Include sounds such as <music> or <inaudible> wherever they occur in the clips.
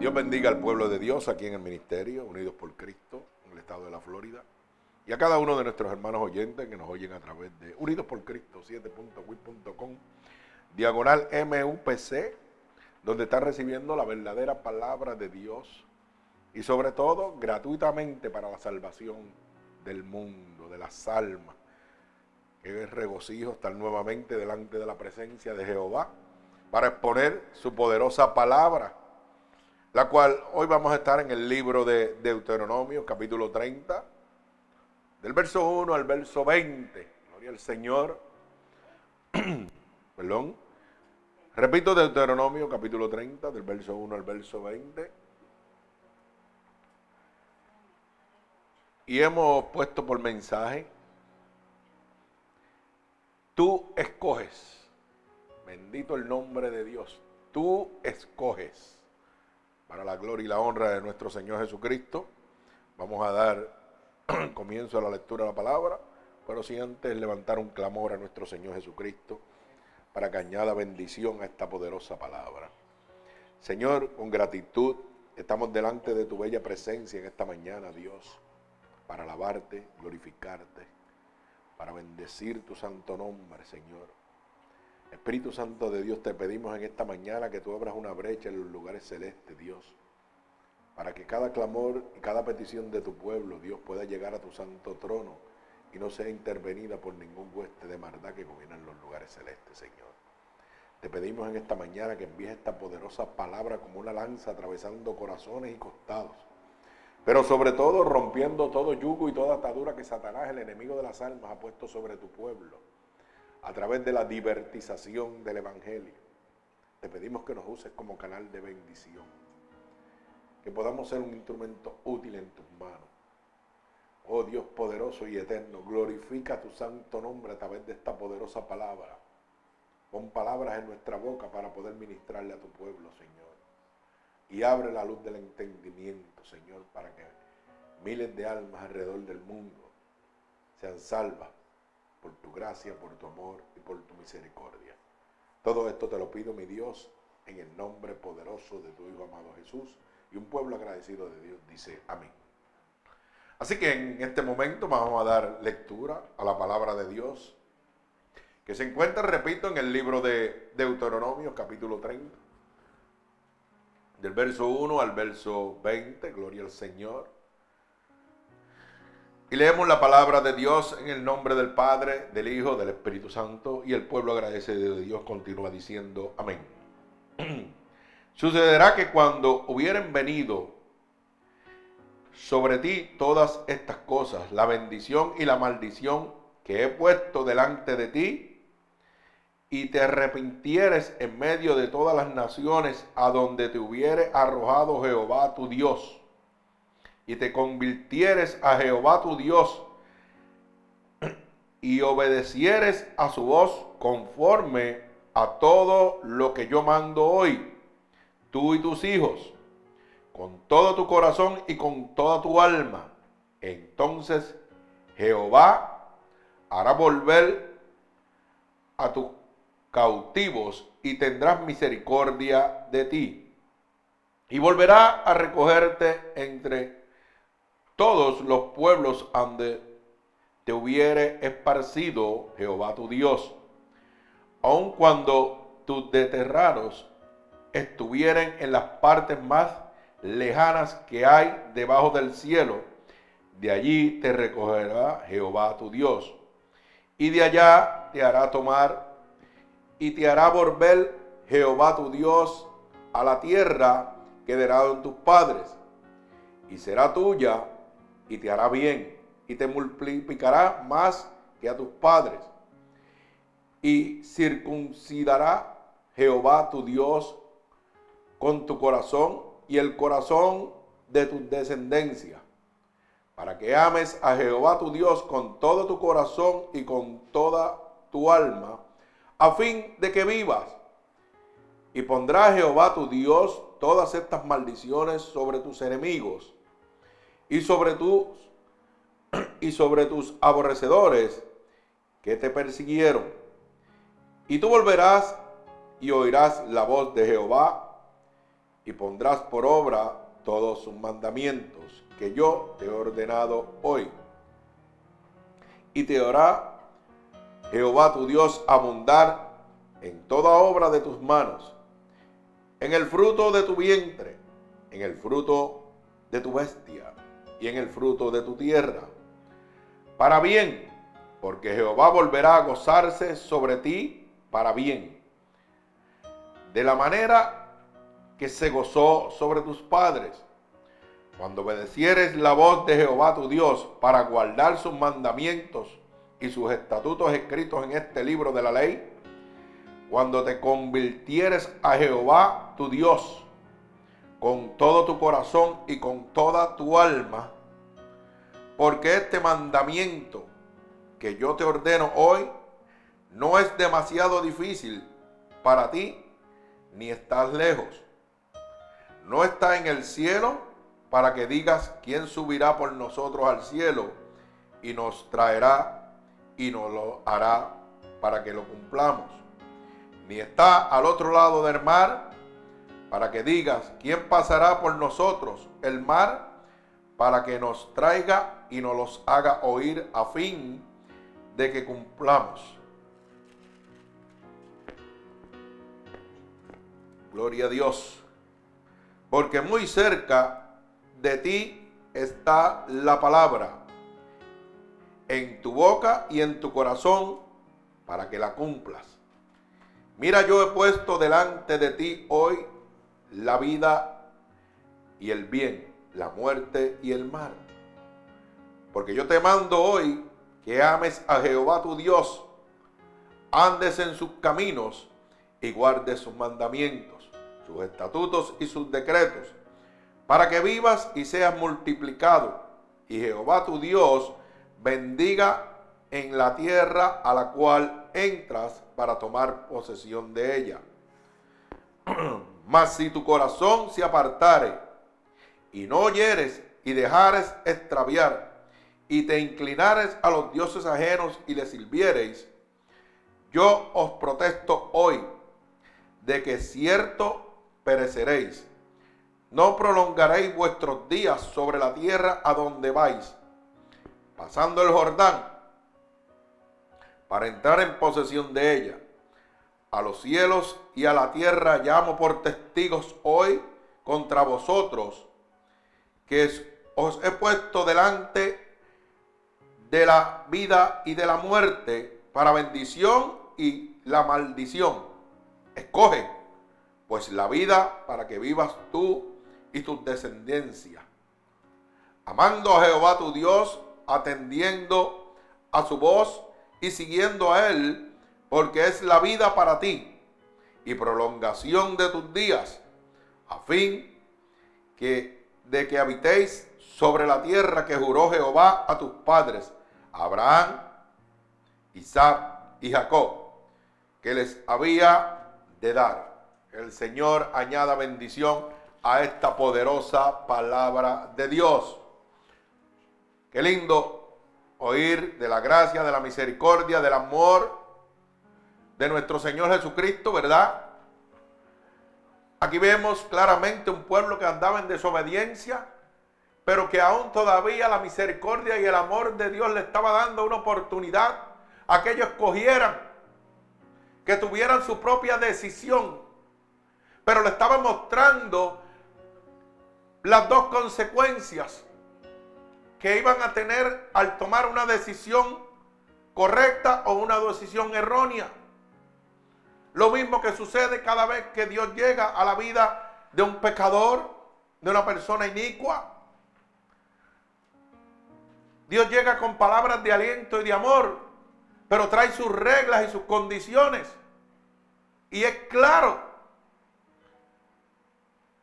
Dios bendiga al pueblo de Dios aquí en el ministerio, Unidos por Cristo, en el estado de la Florida. Y a cada uno de nuestros hermanos oyentes que nos oyen a través de Unidos por Cristo 7.wit.com, diagonal MUPC, donde está recibiendo la verdadera palabra de Dios y sobre todo gratuitamente para la salvación del mundo, de las almas. Que es regocijo estar nuevamente delante de la presencia de Jehová para exponer su poderosa palabra la cual hoy vamos a estar en el libro de Deuteronomio, capítulo 30, del verso 1 al verso 20. Gloria al Señor. <clears throat> Perdón. Repito, Deuteronomio, capítulo 30, del verso 1 al verso 20. Y hemos puesto por mensaje, tú escoges, bendito el nombre de Dios, tú escoges para la gloria y la honra de nuestro Señor Jesucristo. Vamos a dar <clears throat> comienzo a la lectura de la palabra, pero si antes levantar un clamor a nuestro Señor Jesucristo para que añada bendición a esta poderosa palabra. Señor, con gratitud estamos delante de tu bella presencia en esta mañana, Dios, para alabarte, glorificarte, para bendecir tu santo nombre, Señor. Espíritu Santo de Dios, te pedimos en esta mañana que tú abras una brecha en los lugares celestes, Dios, para que cada clamor y cada petición de tu pueblo, Dios, pueda llegar a tu santo trono y no sea intervenida por ningún hueste de maldad que gobierna en los lugares celestes, Señor. Te pedimos en esta mañana que envíes esta poderosa palabra como una lanza atravesando corazones y costados, pero sobre todo rompiendo todo yugo y toda atadura que Satanás, el enemigo de las almas, ha puesto sobre tu pueblo a través de la divertización del Evangelio. Te pedimos que nos uses como canal de bendición, que podamos ser un instrumento útil en tus manos. Oh Dios poderoso y eterno, glorifica tu santo nombre a través de esta poderosa palabra. Pon palabras en nuestra boca para poder ministrarle a tu pueblo, Señor. Y abre la luz del entendimiento, Señor, para que miles de almas alrededor del mundo sean salvas por tu gracia, por tu amor y por tu misericordia. Todo esto te lo pido, mi Dios, en el nombre poderoso de tu Hijo amado Jesús. Y un pueblo agradecido de Dios dice amén. Así que en este momento vamos a dar lectura a la palabra de Dios, que se encuentra, repito, en el libro de Deuteronomio, capítulo 30, del verso 1 al verso 20, gloria al Señor. Y leemos la palabra de Dios en el nombre del Padre, del Hijo, del Espíritu Santo. Y el pueblo agradecido de Dios continúa diciendo amén. <clears throat> Sucederá que cuando hubieren venido sobre ti todas estas cosas, la bendición y la maldición que he puesto delante de ti, y te arrepintieres en medio de todas las naciones a donde te hubiere arrojado Jehová tu Dios y te convirtieres a Jehová tu Dios y obedecieres a su voz conforme a todo lo que yo mando hoy, tú y tus hijos, con todo tu corazón y con toda tu alma, entonces Jehová hará volver a tus cautivos y tendrás misericordia de ti. Y volverá a recogerte entre todos los pueblos donde te hubiere esparcido Jehová tu Dios, aun cuando tus deterrados estuvieren en las partes más lejanas que hay debajo del cielo, de allí te recogerá Jehová tu Dios, y de allá te hará tomar y te hará volver Jehová tu Dios a la tierra que en tus padres, y será tuya y te hará bien y te multiplicará más que a tus padres. Y circuncidará Jehová tu Dios con tu corazón y el corazón de tu descendencia, para que ames a Jehová tu Dios con todo tu corazón y con toda tu alma, a fin de que vivas. Y pondrá Jehová tu Dios todas estas maldiciones sobre tus enemigos y sobre tus y sobre tus aborrecedores que te persiguieron. Y tú volverás y oirás la voz de Jehová y pondrás por obra todos sus mandamientos que yo te he ordenado hoy. Y te hará Jehová tu Dios abundar en toda obra de tus manos, en el fruto de tu vientre, en el fruto de tu bestia y en el fruto de tu tierra, para bien, porque Jehová volverá a gozarse sobre ti para bien, de la manera que se gozó sobre tus padres. Cuando obedecieres la voz de Jehová tu Dios para guardar sus mandamientos y sus estatutos escritos en este libro de la ley, cuando te convirtieres a Jehová tu Dios con todo tu corazón y con toda tu alma, porque este mandamiento que yo te ordeno hoy no es demasiado difícil para ti, ni estás lejos. No está en el cielo para que digas quién subirá por nosotros al cielo y nos traerá y nos lo hará para que lo cumplamos. Ni está al otro lado del mar para que digas quién pasará por nosotros el mar para que nos traiga y nos los haga oír a fin de que cumplamos. Gloria a Dios. Porque muy cerca de ti está la palabra, en tu boca y en tu corazón, para que la cumplas. Mira, yo he puesto delante de ti hoy la vida y el bien, la muerte y el mal. Porque yo te mando hoy que ames a Jehová tu Dios, andes en sus caminos y guardes sus mandamientos, sus estatutos y sus decretos, para que vivas y seas multiplicado, y Jehová tu Dios bendiga en la tierra a la cual entras para tomar posesión de ella. <clears throat> Mas si tu corazón se apartare y no oyeres y dejares extraviar y te inclinares a los dioses ajenos y les sirviereis, yo os protesto hoy de que cierto pereceréis. No prolongaréis vuestros días sobre la tierra a donde vais, pasando el Jordán, para entrar en posesión de ella. A los cielos y a la tierra llamo por testigos hoy contra vosotros, que os he puesto delante de la vida y de la muerte para bendición y la maldición. Escoge pues la vida para que vivas tú y tus descendencias. Amando a Jehová tu Dios, atendiendo a su voz y siguiendo a Él, porque es la vida para ti y prolongación de tus días, a fin que de que habitéis sobre la tierra que juró Jehová a tus padres Abraham, Isaac y Jacob, que les había de dar. El Señor añada bendición a esta poderosa palabra de Dios. Qué lindo oír de la gracia, de la misericordia, del amor de nuestro Señor Jesucristo, ¿verdad? Aquí vemos claramente un pueblo que andaba en desobediencia, pero que aún todavía la misericordia y el amor de Dios le estaba dando una oportunidad a que ellos escogieran, que tuvieran su propia decisión, pero le estaba mostrando las dos consecuencias que iban a tener al tomar una decisión correcta o una decisión errónea. Lo mismo que sucede cada vez que Dios llega a la vida de un pecador, de una persona inicua. Dios llega con palabras de aliento y de amor, pero trae sus reglas y sus condiciones. Y es claro,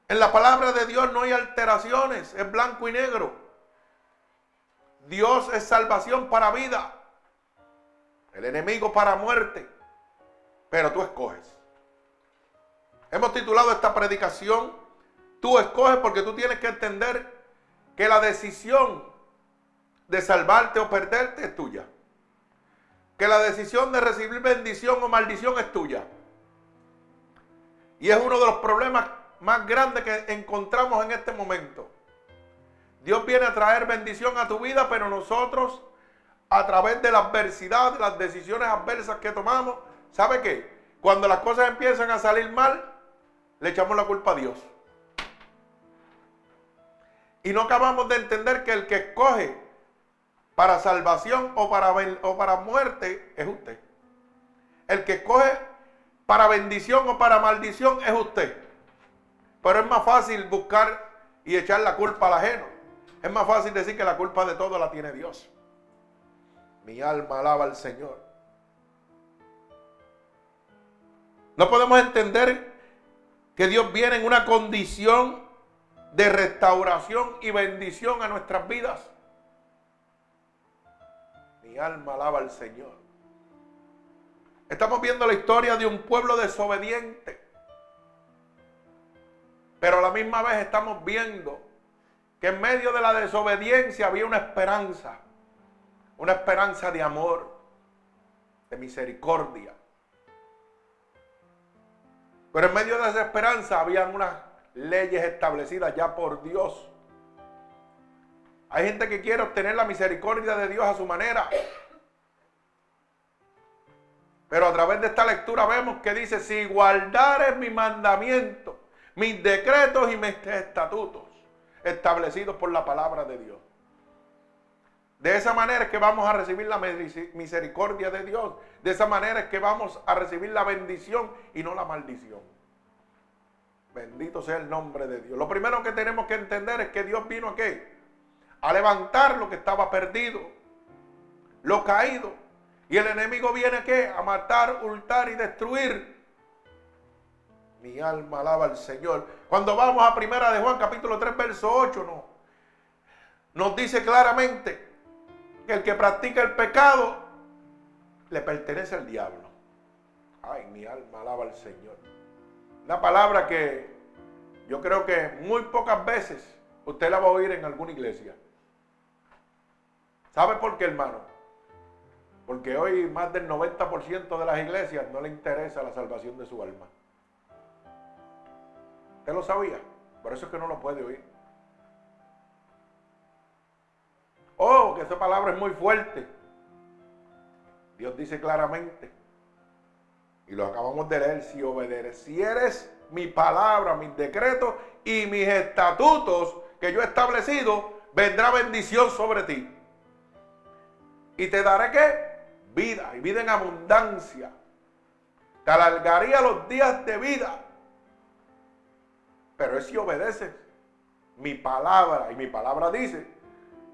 en la palabra de Dios no hay alteraciones, es blanco y negro. Dios es salvación para vida, el enemigo para muerte, pero tú escoges. Hemos titulado esta predicación, tú escoges porque tú tienes que entender que la decisión de salvarte o perderte es tuya. Que la decisión de recibir bendición o maldición es tuya. Y es uno de los problemas más grande que encontramos en este momento. Dios viene a traer bendición a tu vida, pero nosotros, a través de la adversidad, de las decisiones adversas que tomamos, ¿sabe qué? Cuando las cosas empiezan a salir mal, le echamos la culpa a Dios. Y no acabamos de entender que el que escoge para salvación o para, o para muerte es usted. El que escoge para bendición o para maldición es usted. Pero es más fácil buscar y echar la culpa al ajeno. Es más fácil decir que la culpa de todo la tiene Dios. Mi alma alaba al Señor. No podemos entender que Dios viene en una condición de restauración y bendición a nuestras vidas. Mi alma alaba al Señor. Estamos viendo la historia de un pueblo desobediente. Pero a la misma vez estamos viendo que en medio de la desobediencia había una esperanza. Una esperanza de amor, de misericordia. Pero en medio de esa esperanza había unas leyes establecidas ya por Dios. Hay gente que quiere obtener la misericordia de Dios a su manera. Pero a través de esta lectura vemos que dice, si guardares mi mandamiento, mis decretos y mis estatutos establecidos por la palabra de Dios. De esa manera es que vamos a recibir la misericordia de Dios. De esa manera es que vamos a recibir la bendición y no la maldición. Bendito sea el nombre de Dios. Lo primero que tenemos que entender es que Dios vino a qué? A levantar lo que estaba perdido, lo caído. Y el enemigo viene a qué? A matar, hurtar y destruir. Mi alma alaba al Señor. Cuando vamos a primera de Juan capítulo 3 verso 8, no. Nos dice claramente el que practica el pecado le pertenece al diablo. Ay, mi alma alaba al Señor. Una palabra que yo creo que muy pocas veces usted la va a oír en alguna iglesia. ¿Sabe por qué, hermano? Porque hoy más del 90% de las iglesias no le interesa la salvación de su alma. ¿Usted lo sabía? Por eso es que no lo puede oír. Oh, que esa palabra es muy fuerte. Dios dice claramente y lo acabamos de leer, si obedecieres mi palabra, mis decretos y mis estatutos que yo he establecido, vendrá bendición sobre ti. Y te daré qué? Vida, y vida en abundancia. Te alargaría los días de vida. Pero es si obedeces mi palabra, y mi palabra dice,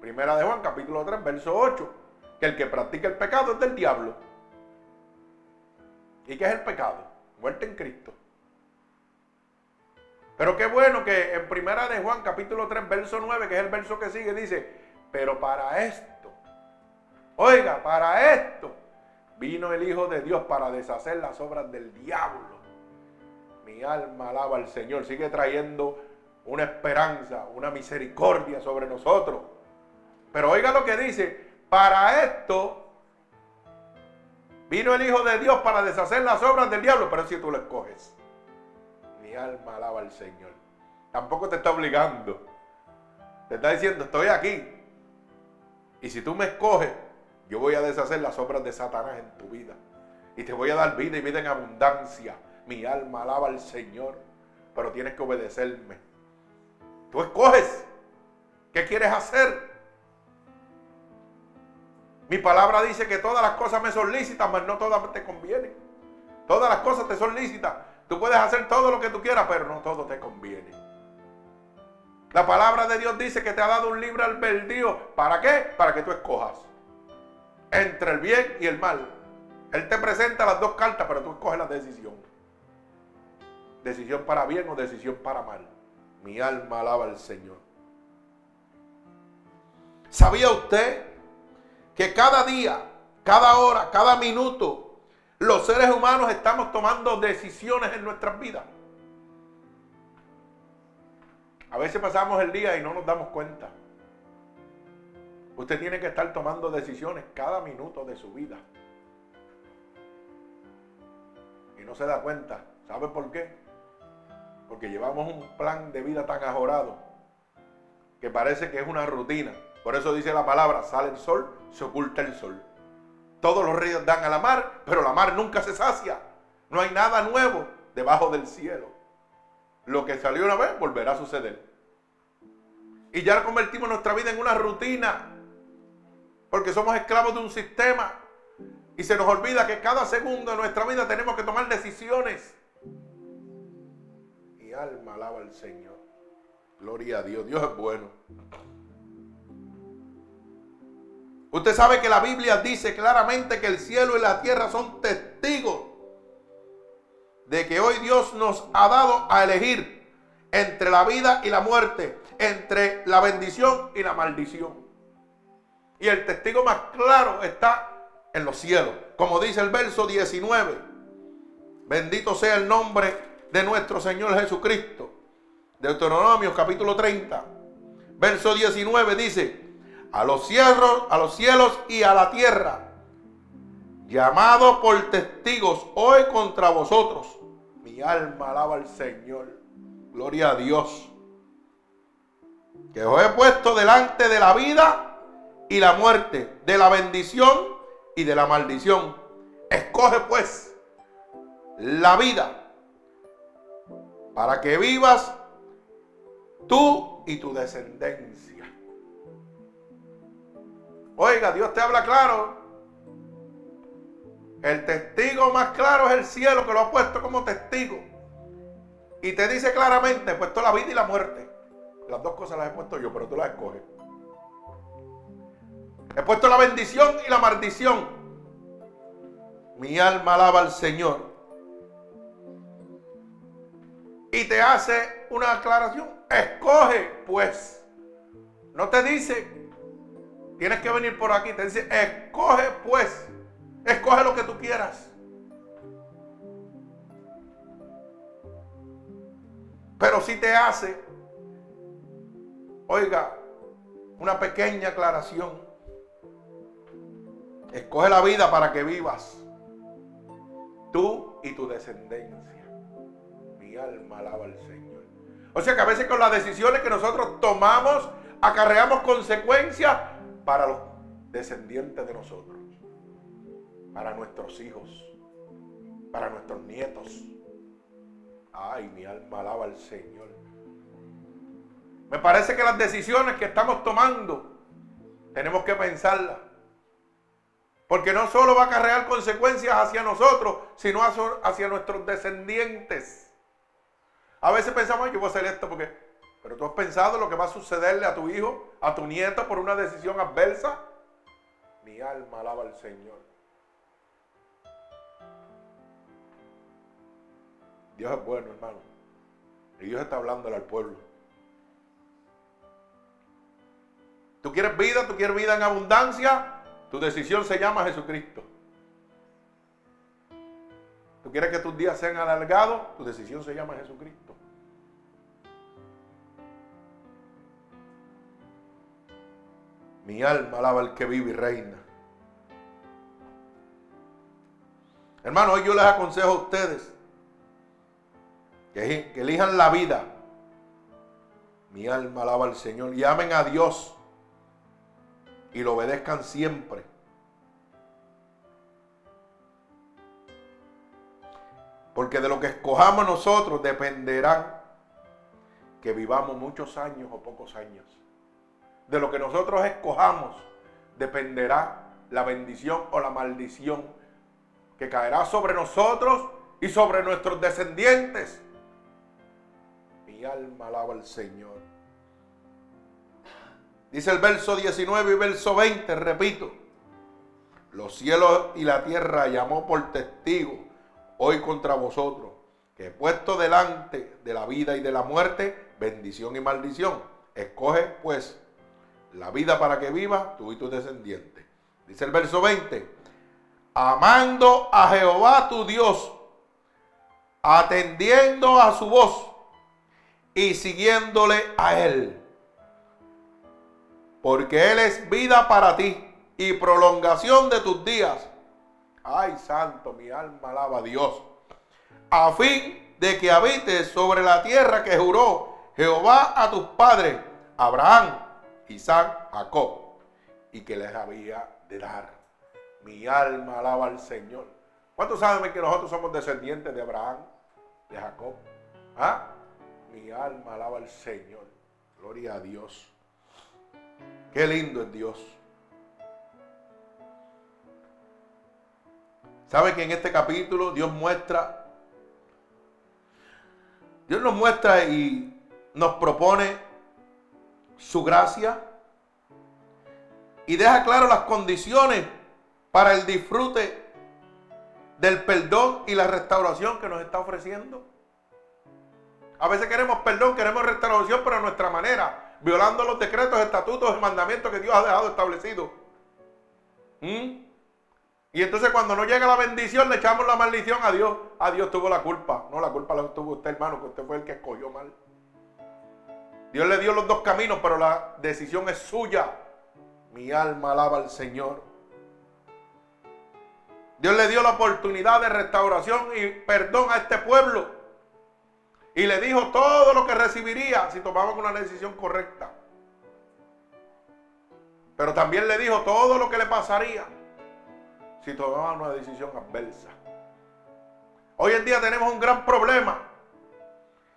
primera de Juan capítulo 3, verso 8, que el que practica el pecado es del diablo ¿Y qué es el pecado? Muerte en Cristo. Pero qué bueno que en primera de Juan capítulo 3 verso 9, que es el verso que sigue, dice, pero para esto, oiga, para esto vino el Hijo de Dios para deshacer las obras del diablo. Mi alma alaba al Señor, sigue trayendo una esperanza, una misericordia sobre nosotros. Pero oiga lo que dice, para esto Vino el Hijo de Dios para deshacer las obras del diablo, pero si tú lo escoges. Mi alma alaba al Señor. Tampoco te está obligando. Te está diciendo, estoy aquí. Y si tú me escoges, yo voy a deshacer las obras de Satanás en tu vida. Y te voy a dar vida y vida en abundancia. Mi alma alaba al Señor. Pero tienes que obedecerme. Tú escoges. ¿Qué quieres hacer? Mi palabra dice que todas las cosas me son lícitas, pero no todas te convienen. Todas las cosas te son lícitas. Tú puedes hacer todo lo que tú quieras, pero no todo te conviene. La palabra de Dios dice que te ha dado un libre albedrío. ¿Para qué? Para que tú escojas. Entre el bien y el mal. Él te presenta las dos cartas, pero tú escoges la decisión. Decisión para bien o decisión para mal. Mi alma alaba al Señor. ¿Sabía usted que cada día, cada hora, cada minuto, los seres humanos estamos tomando decisiones en nuestras vidas. A veces pasamos el día y no nos damos cuenta. Usted tiene que estar tomando decisiones cada minuto de su vida. Y no se da cuenta. ¿Sabe por qué? Porque llevamos un plan de vida tan ajorado que parece que es una rutina. Por eso dice la palabra, sale el sol, se oculta el sol. Todos los ríos dan a la mar, pero la mar nunca se sacia. No hay nada nuevo debajo del cielo. Lo que salió una vez volverá a suceder. Y ya convertimos nuestra vida en una rutina. Porque somos esclavos de un sistema. Y se nos olvida que cada segundo de nuestra vida tenemos que tomar decisiones. Mi alma alaba al Señor. Gloria a Dios. Dios es bueno. Usted sabe que la Biblia dice claramente que el cielo y la tierra son testigos de que hoy Dios nos ha dado a elegir entre la vida y la muerte, entre la bendición y la maldición. Y el testigo más claro está en los cielos, como dice el verso 19. Bendito sea el nombre de nuestro Señor Jesucristo. Deuteronomio capítulo 30, verso 19 dice, a los cielos, a los cielos y a la tierra, llamado por testigos hoy contra vosotros. Mi alma alaba al Señor. Gloria a Dios. Que os he puesto delante de la vida y la muerte, de la bendición y de la maldición. Escoge pues la vida para que vivas tú y tu descendencia. Oiga, Dios te habla claro. El testigo más claro es el cielo que lo ha puesto como testigo. Y te dice claramente, he puesto la vida y la muerte. Las dos cosas las he puesto yo, pero tú las escoges. He puesto la bendición y la maldición. Mi alma alaba al Señor. Y te hace una aclaración. Escoge, pues. No te dice Tienes que venir por aquí. Te dice, escoge pues. Escoge lo que tú quieras. Pero si te hace, oiga, una pequeña aclaración. Escoge la vida para que vivas. Tú y tu descendencia. Mi alma alaba al Señor. O sea que a veces con las decisiones que nosotros tomamos, acarreamos consecuencias para los descendientes de nosotros, para nuestros hijos, para nuestros nietos. Ay, mi alma alaba al Señor. Me parece que las decisiones que estamos tomando tenemos que pensarlas. Porque no solo va a acarrear consecuencias hacia nosotros, sino hacia nuestros descendientes. A veces pensamos, yo voy a hacer esto porque pero tú has pensado lo que va a sucederle a tu hijo, a tu nieto por una decisión adversa. Mi alma alaba al Señor. Dios es bueno, hermano. Y Dios está hablándole al pueblo. ¿Tú quieres vida? ¿Tú quieres vida en abundancia? Tu decisión se llama Jesucristo. ¿Tú quieres que tus días sean alargados? Tu decisión se llama Jesucristo. Mi alma alaba al que vive y reina. Hermano, hoy yo les aconsejo a ustedes que, elijan la vida. Mi alma alaba al Señor y amen a Dios y lo obedezcan siempre. Porque de lo que escojamos nosotros dependerá que vivamos muchos años o pocos años de lo que nosotros escojamos dependerá la bendición o la maldición que caerá sobre nosotros y sobre nuestros descendientes. Mi alma alaba al Señor. Dice el verso 19 y verso 20, repito. Los cielos y la tierra llamó por testigo hoy contra vosotros, que he puesto delante de la vida y de la muerte bendición y maldición. Escoge pues la vida para que viva tú y tus descendientes. Dice el verso 20, amando a Jehová tu Dios, atendiendo a su voz y siguiéndole a Él. Porque Él es vida para ti y prolongación de tus días. Ay, santo, mi alma alaba a Dios. A fin de que habites sobre la tierra que juró Jehová a tus padres, Abraham, Isaac, Jacob, y que les había de dar. Mi alma alaba al Señor. ¿Cuántos saben que nosotros somos descendientes de Abraham, de Jacob? ¿Ah? Mi alma alaba al Señor. Gloria a Dios. Qué lindo es Dios. ¿Sabe que en este capítulo Dios muestra, Dios nos muestra y nos propone su gracia y deja claro las condiciones para el disfrute del perdón y la restauración que nos está ofreciendo? A veces queremos perdón, queremos restauración, pero a nuestra manera, violando los decretos, estatutos y mandamientos que Dios ha dejado establecidos. ¿Mm? Y entonces cuando no llega la bendición le echamos la maldición a Dios. A Dios tuvo la culpa. No, la culpa la tuvo usted, hermano, que usted fue el que escogió mal. Dios le dio los dos caminos, pero la decisión es suya. Mi alma alaba al Señor. Dios le dio la oportunidad de restauración y perdón a este pueblo. Y le dijo todo lo que recibiría si tomaban una decisión correcta. Pero también le dijo todo lo que le pasaría si tomaban una decisión adversa. Hoy en día tenemos un gran problema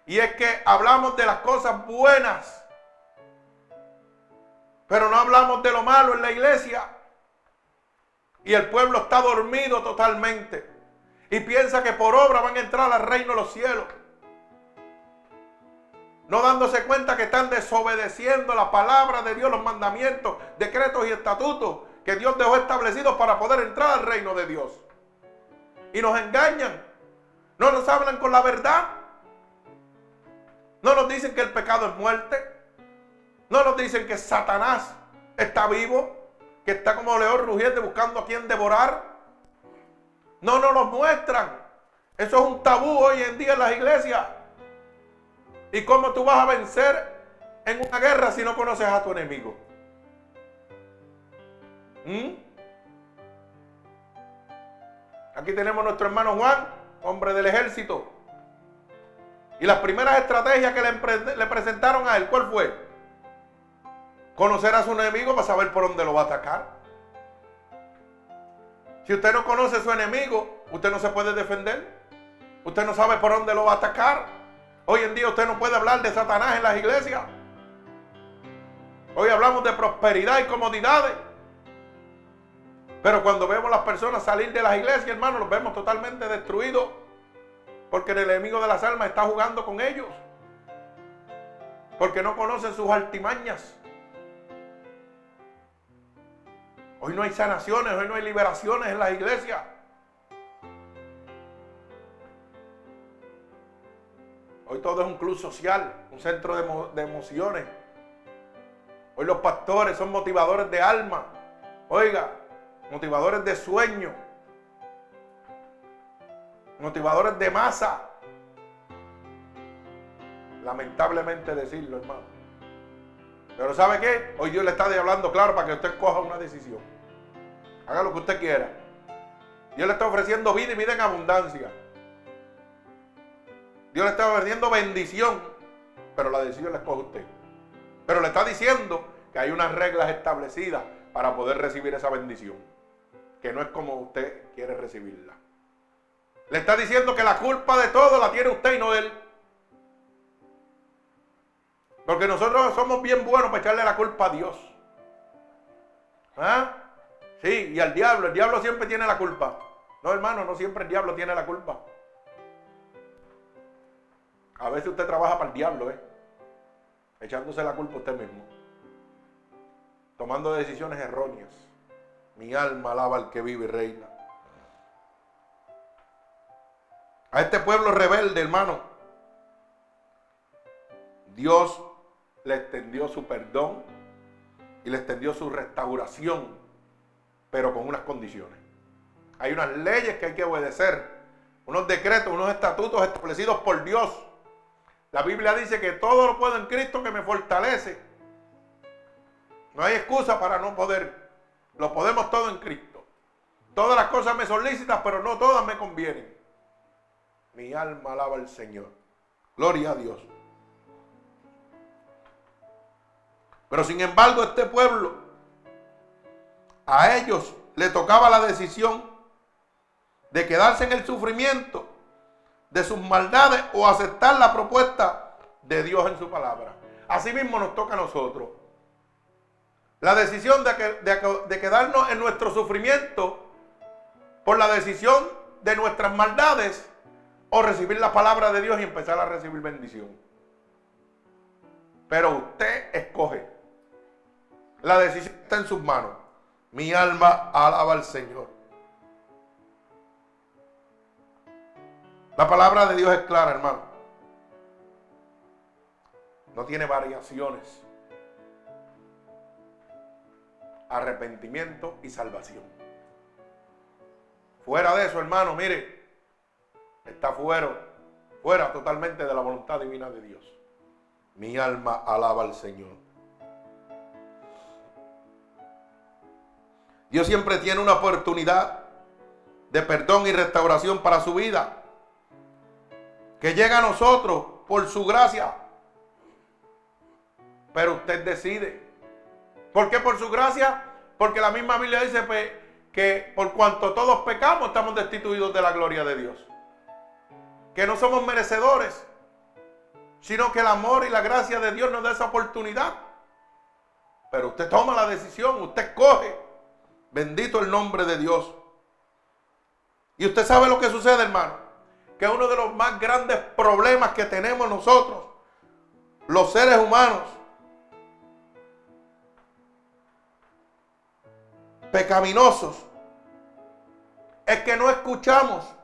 y es que hablamos de las cosas buenas, pero no hablamos de lo malo en la iglesia. Y el pueblo está dormido totalmente y piensa que por obra van a entrar al reino de los cielos. No dándose cuenta que están desobedeciendo la palabra de Dios, los mandamientos, decretos y estatutos que Dios dejó establecidos para poder entrar al reino de Dios. Y nos engañan. No nos hablan con la verdad. No nos dicen que el pecado es muerte. No nos dicen que Satanás está vivo, que está como león rugiente buscando a quien devorar. No nos lo muestran. Eso es un tabú hoy en día en las iglesias. ¿Y cómo tú vas a vencer en una guerra si no conoces a tu enemigo? ¿Mm? Aquí tenemos nuestro hermano Juan, hombre del ejército. Y las primeras estrategias que le, presentaron a él, ¿cuál fue? Conocer a su enemigo para saber por dónde lo va a atacar. Si usted no conoce a su enemigo, usted no se puede defender. Usted no sabe por dónde lo va a atacar. Hoy en día usted no puede hablar de Satanás en las iglesias. Hoy hablamos de prosperidad y comodidades. Pero cuando vemos las personas salir de las iglesias, hermano, los vemos totalmente destruidos. Porque el enemigo de las almas está jugando con ellos. Porque no conocen sus altimañas. Hoy no hay sanaciones, hoy no hay liberaciones en las iglesias. Hoy todo es un club social, un centro de, emociones. Hoy los pastores son motivadores de alma. Oiga, motivadores de sueño, motivadores de masa. Lamentablemente decirlo, hermano. Pero ¿sabe qué? Hoy Dios le está hablando claro para que usted coja una decisión. Haga lo que usted quiera. Dios le está ofreciendo vida y vida en abundancia. Dios le está ofreciendo bendición, pero la decisión la escoge usted. Pero le está diciendo que hay unas reglas establecidas para poder recibir esa bendición que no es como usted quiere recibirla. Le está diciendo que la culpa de todo la tiene usted y no él. Porque nosotros somos bien buenos para echarle la culpa a Dios. ¿Ah? Sí, y al diablo. El diablo siempre tiene la culpa. No, hermano, no siempre el diablo tiene la culpa. A veces usted trabaja para el diablo, ¿eh? Echándose la culpa a usted mismo. Tomando decisiones erróneas. Mi alma alaba al que vive y reina. A este pueblo rebelde, hermano, Dios le extendió su perdón y le extendió su restauración, pero con unas condiciones. Hay unas leyes que hay que obedecer, unos decretos, unos estatutos establecidos por Dios. La Biblia dice que todo lo puedo en Cristo que me fortalece. No hay excusa para no poder lo podemos todo en Cristo. Todas las cosas me son lícitas, pero no todas me convienen. Mi alma alaba al Señor. Gloria a Dios. Pero sin embargo, este pueblo, a ellos le tocaba la decisión de quedarse en el sufrimiento de sus maldades o aceptar la propuesta de Dios en su palabra. Asimismo nos toca a nosotros. La decisión de, de quedarnos en nuestro sufrimiento por la decisión de nuestras maldades o recibir la palabra de Dios y empezar a recibir bendición. Pero usted escoge. La decisión está en sus manos. Mi alma alaba al Señor. La palabra de Dios es clara, hermano. No tiene variaciones. Arrepentimiento y salvación. Fuera de eso, hermano, mire, está fuera, fuera totalmente de la voluntad divina de Dios. Mi alma alaba al Señor. Dios siempre tiene una oportunidad de perdón y restauración para su vida. Que llega a nosotros por su gracia. Pero usted decide. ¿Por qué por su gracia? Porque la misma Biblia dice pues, que por cuanto todos pecamos estamos destituidos de la gloria de Dios. Que no somos merecedores, sino que el amor y la gracia de Dios nos da esa oportunidad. Pero usted toma la decisión, usted coge Bendito el nombre de Dios. Y usted sabe lo que sucede, hermano. Que uno de los más grandes problemas que tenemos nosotros, los seres humanos, pecaminosos, es que no escuchamos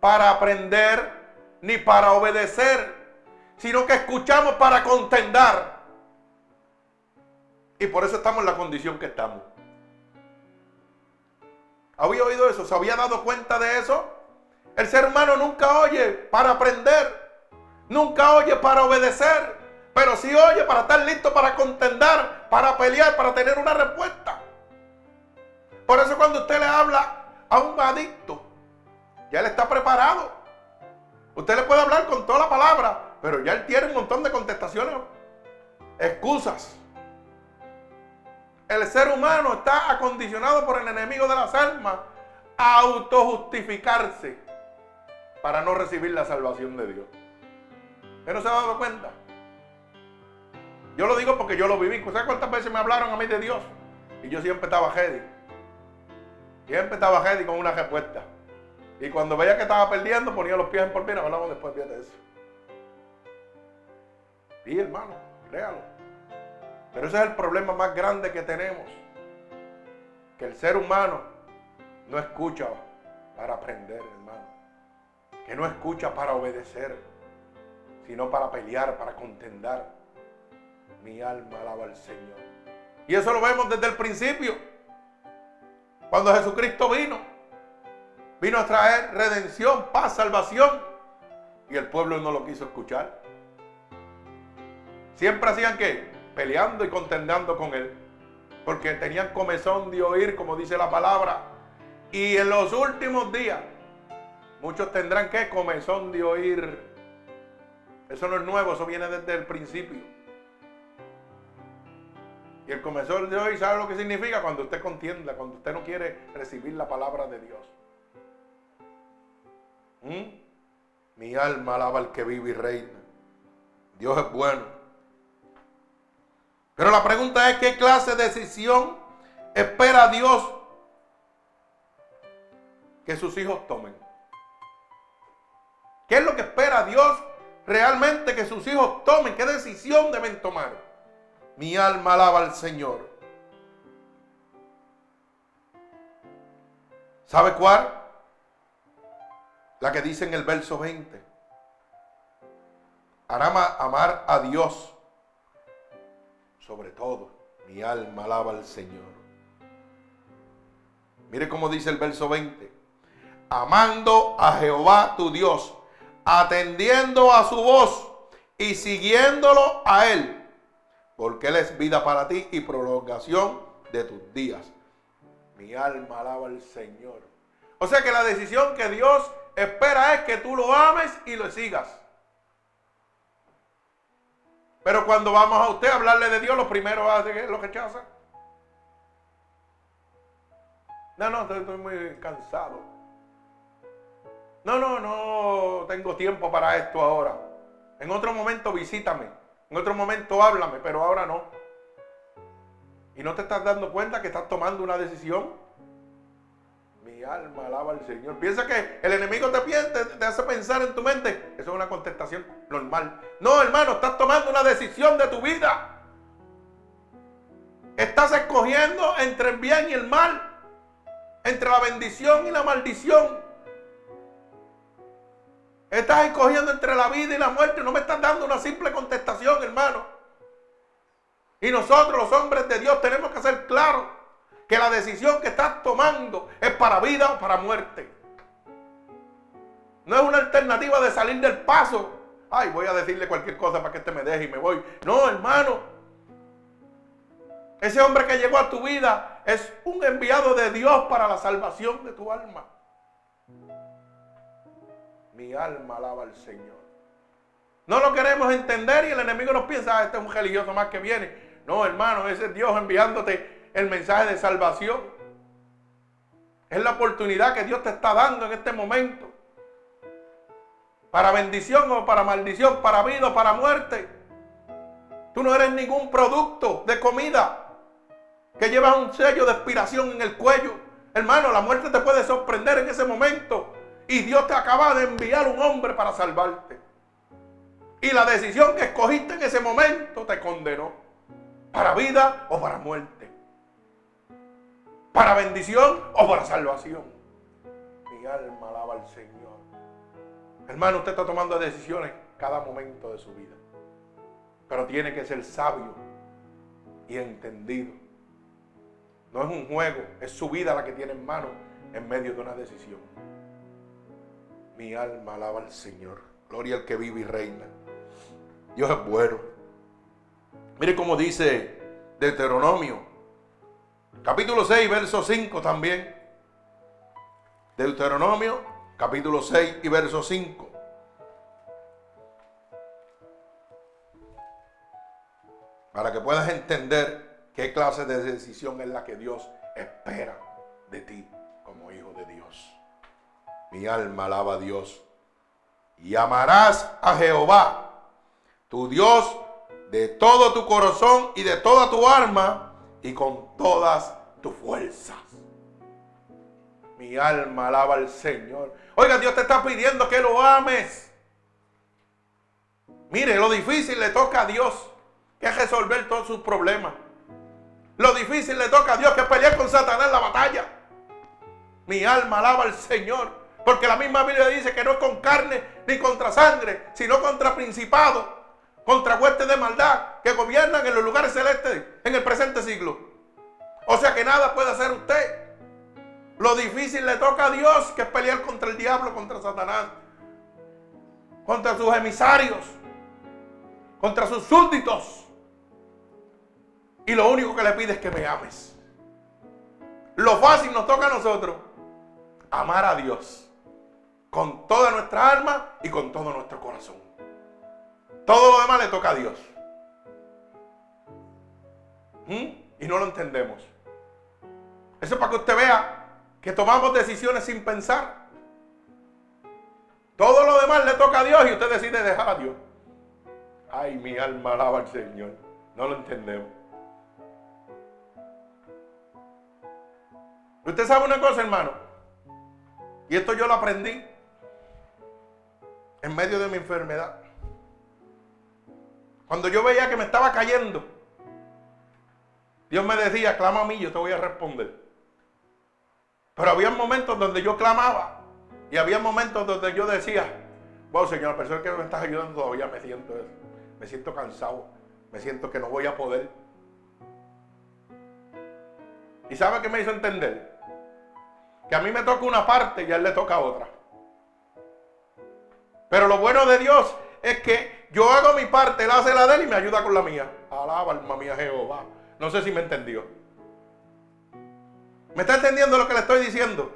para aprender ni para obedecer, sino que escuchamos para contendar. Y por eso estamos en la condición que estamos. ¿Había oído eso? ¿Se había dado cuenta de eso? El ser humano nunca oye para aprender, nunca oye para obedecer, pero sí oye para estar listo para contender, para pelear, para tener una respuesta. Por eso cuando usted le habla a un adicto, ya él está preparado. Usted le puede hablar con toda la palabra, pero ya él tiene un montón de contestaciones, excusas. El ser humano está acondicionado por el enemigo de las almas a autojustificarse para no recibir la salvación de Dios. ¿Usted no se ha dado cuenta? Yo lo digo porque yo lo viví. ¿Sabes cuántas veces me hablaron a mí de Dios? Y yo siempre estaba ready. Siempre estaba ready con una respuesta. Y cuando veía que estaba perdiendo, ponía los pies en mí. Hablamos después de eso. Y hermano, créalo. Pero ese es el problema más grande que tenemos. Que el ser humano no escucha para aprender, hermano. Que no escucha para obedecer, sino para pelear, para contendar. Mi alma alaba al Señor. Y eso lo vemos desde el principio. Cuando Jesucristo vino, vino a traer redención, paz, salvación. Y el pueblo no lo quiso escuchar. Siempre hacían que peleando y contendando con él. Porque tenían comezón de oír, como dice la palabra. Y en los últimos días, muchos tendrán que comezón de oír. Eso no es nuevo, eso viene desde el principio. Y el comezón de hoy, ¿sabe lo que significa? Cuando usted contienda, cuando usted no quiere recibir la palabra de Dios. ¿Mm? Mi alma alaba al que vive y reina. Dios es bueno. Pero la pregunta es, ¿qué clase de decisión espera Dios que sus hijos tomen? ¿Qué es lo que espera Dios realmente que sus hijos tomen? ¿Qué decisión deben tomar? Mi alma alaba al Señor. ¿Sabe cuál? La que dice en el verso 20. Hará amar a Dios sobre todo, mi alma alaba al Señor. Mire cómo dice el verso 20. Amando a Jehová tu Dios, atendiendo a su voz y siguiéndolo a Él, porque Él es vida para ti y prolongación de tus días. Mi alma alaba al Señor. O sea que la decisión que Dios espera es que tú lo ames y lo sigas. Pero cuando vamos a usted a hablarle de Dios, lo primero hace lo rechaza. No, no, estoy, muy cansado. No, no, no tengo tiempo para esto ahora. En otro momento visítame. En otro momento háblame, pero ahora no. Y no te estás dando cuenta que estás tomando una decisión alma alaba al Señor. Piensa que el enemigo te, te, hace pensar en tu mente. Eso es una contestación normal. No, hermano, estás tomando una decisión de tu vida. Estás escogiendo entre el bien y el mal. Entre la bendición y la maldición. Estás escogiendo entre la vida y la muerte. No me estás dando una simple contestación, hermano. Y nosotros, los hombres de Dios, tenemos que ser claros que la decisión que estás tomando es para vida o para muerte. No es una alternativa de salir del paso. Ay, voy a decirle cualquier cosa para que este me deje y me voy. No, hermano. Ese hombre que llegó a tu vida es un enviado de Dios para la salvación de tu alma. Mi alma alaba al Señor. No lo queremos entender y el enemigo nos piensa, ah, este es un religioso más que viene. No, hermano, ese es Dios enviándote el mensaje de salvación. Es la oportunidad que Dios te está dando en este momento. Para bendición o para maldición, para vida o para muerte. Tú no eres ningún producto de comida que llevas un sello de expiración en el cuello. Hermano, la muerte te puede sorprender en ese momento. Y Dios te acaba de enviar un hombre para salvarte. Y la decisión que escogiste en ese momento te condenó. Para vida o para muerte. ¿Para bendición o para salvación? Mi alma alaba al Señor. Hermano, usted está tomando decisiones cada momento de su vida. Pero tiene que ser sabio y entendido. No es un juego, es su vida la que tiene en mano en medio de una decisión. Mi alma alaba al Señor. Gloria al que vive y reina. Dios es bueno. Mire cómo dice Deuteronomio Capítulo 6, verso 5 también. Deuteronomio, capítulo 6 y verso 5. Para que puedas entender qué clase de decisión es la que Dios espera de ti como hijo de Dios. Mi alma alaba a Dios. Y amarás a Jehová, tu Dios, de todo tu corazón y de toda tu alma y con todas tus fuerzas. Mi alma alaba al Señor. Oiga, Dios te está pidiendo que lo ames. Mire, lo difícil le toca a Dios, que es resolver todos sus problemas. Lo difícil le toca a Dios, que pelear con Satanás en la batalla. Mi alma alaba al Señor, porque la misma Biblia dice que no es con carne ni contra sangre, sino contra principados contra huestes de maldad que gobiernan en los lugares celestes en el presente siglo. O sea que nada puede hacer usted. Lo difícil le toca a Dios, que es pelear contra el diablo, contra Satanás, contra sus emisarios, contra sus súbditos. Y lo único que le pide es que me ames. Lo fácil nos toca a nosotros, amar a Dios con toda nuestra alma y con todo nuestro corazón. Todo lo demás le toca a Dios. ¿Mm? Y no lo entendemos. Eso es para que usted vea que tomamos decisiones sin pensar. Todo lo demás le toca a Dios y usted decide dejar a Dios. Ay, mi alma alaba al Señor. No lo entendemos. Usted sabe una cosa, hermano. Y esto yo lo aprendí en medio de mi enfermedad. Cuando yo veía que me estaba cayendo, Dios me decía, clama a mí, yo te voy a responder. Pero había momentos donde yo clamaba y había momentos donde yo decía, wow, Señor, la persona que me estás ayudando todavía me siento, me siento cansado, me siento que no voy a poder. ¿Y sabe qué me hizo entender? Que a mí me toca una parte y a él le toca otra. Pero lo bueno de Dios es que yo hago mi parte, él hace la de él y me ayuda con la mía. Alaba alma mía Jehová. No sé si me entendió. ¿Me está entendiendo lo que le estoy diciendo?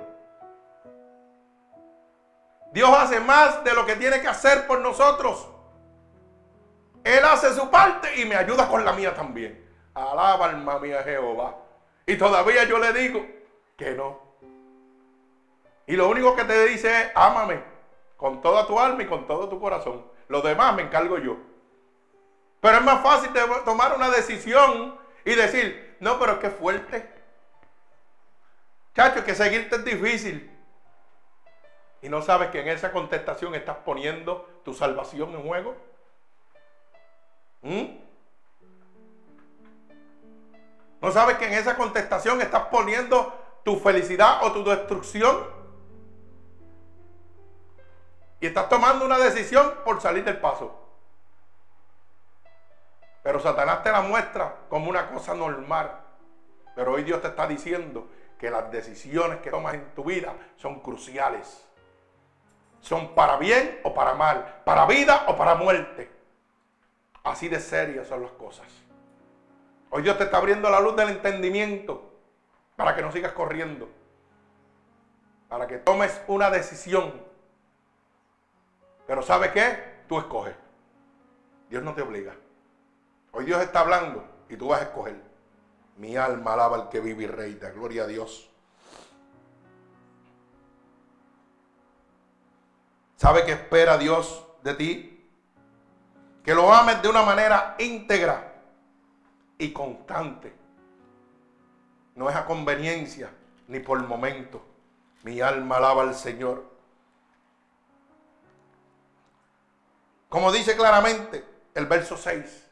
Dios hace más de lo que tiene que hacer por nosotros. Él hace su parte y me ayuda con la mía también. Alaba alma mía Jehová. Y todavía yo le digo que no. Y lo único que te dice es, ámame con toda tu alma y con todo tu corazón. Lo demás me encargo yo. Pero es más fácil tomar una decisión y decir, no, pero que fuerte. Chacho, que seguirte es difícil. Y no sabes que en esa contestación estás poniendo tu salvación en juego. ¿Mm? ¿No sabes que en esa contestación estás poniendo tu felicidad o tu destrucción? Y estás tomando una decisión por salir del paso. Pero Satanás te la muestra como una cosa normal. Pero hoy Dios te está diciendo que las decisiones que tomas en tu vida son cruciales. Son para bien o para mal, para vida o para muerte. Así de serias son las cosas. Hoy Dios te está abriendo la luz del entendimiento para que no sigas corriendo. Para que tomes una decisión. Pero ¿sabe qué? Tú escoges. Dios no te obliga. Hoy Dios está hablando y tú vas a escoger. Mi alma alaba al que vive y reina. Gloria a Dios. ¿Sabe qué espera Dios de ti? Que lo ames de una manera íntegra y constante. No es a conveniencia ni por momento. Mi alma alaba al Señor. Como dice claramente el verso 6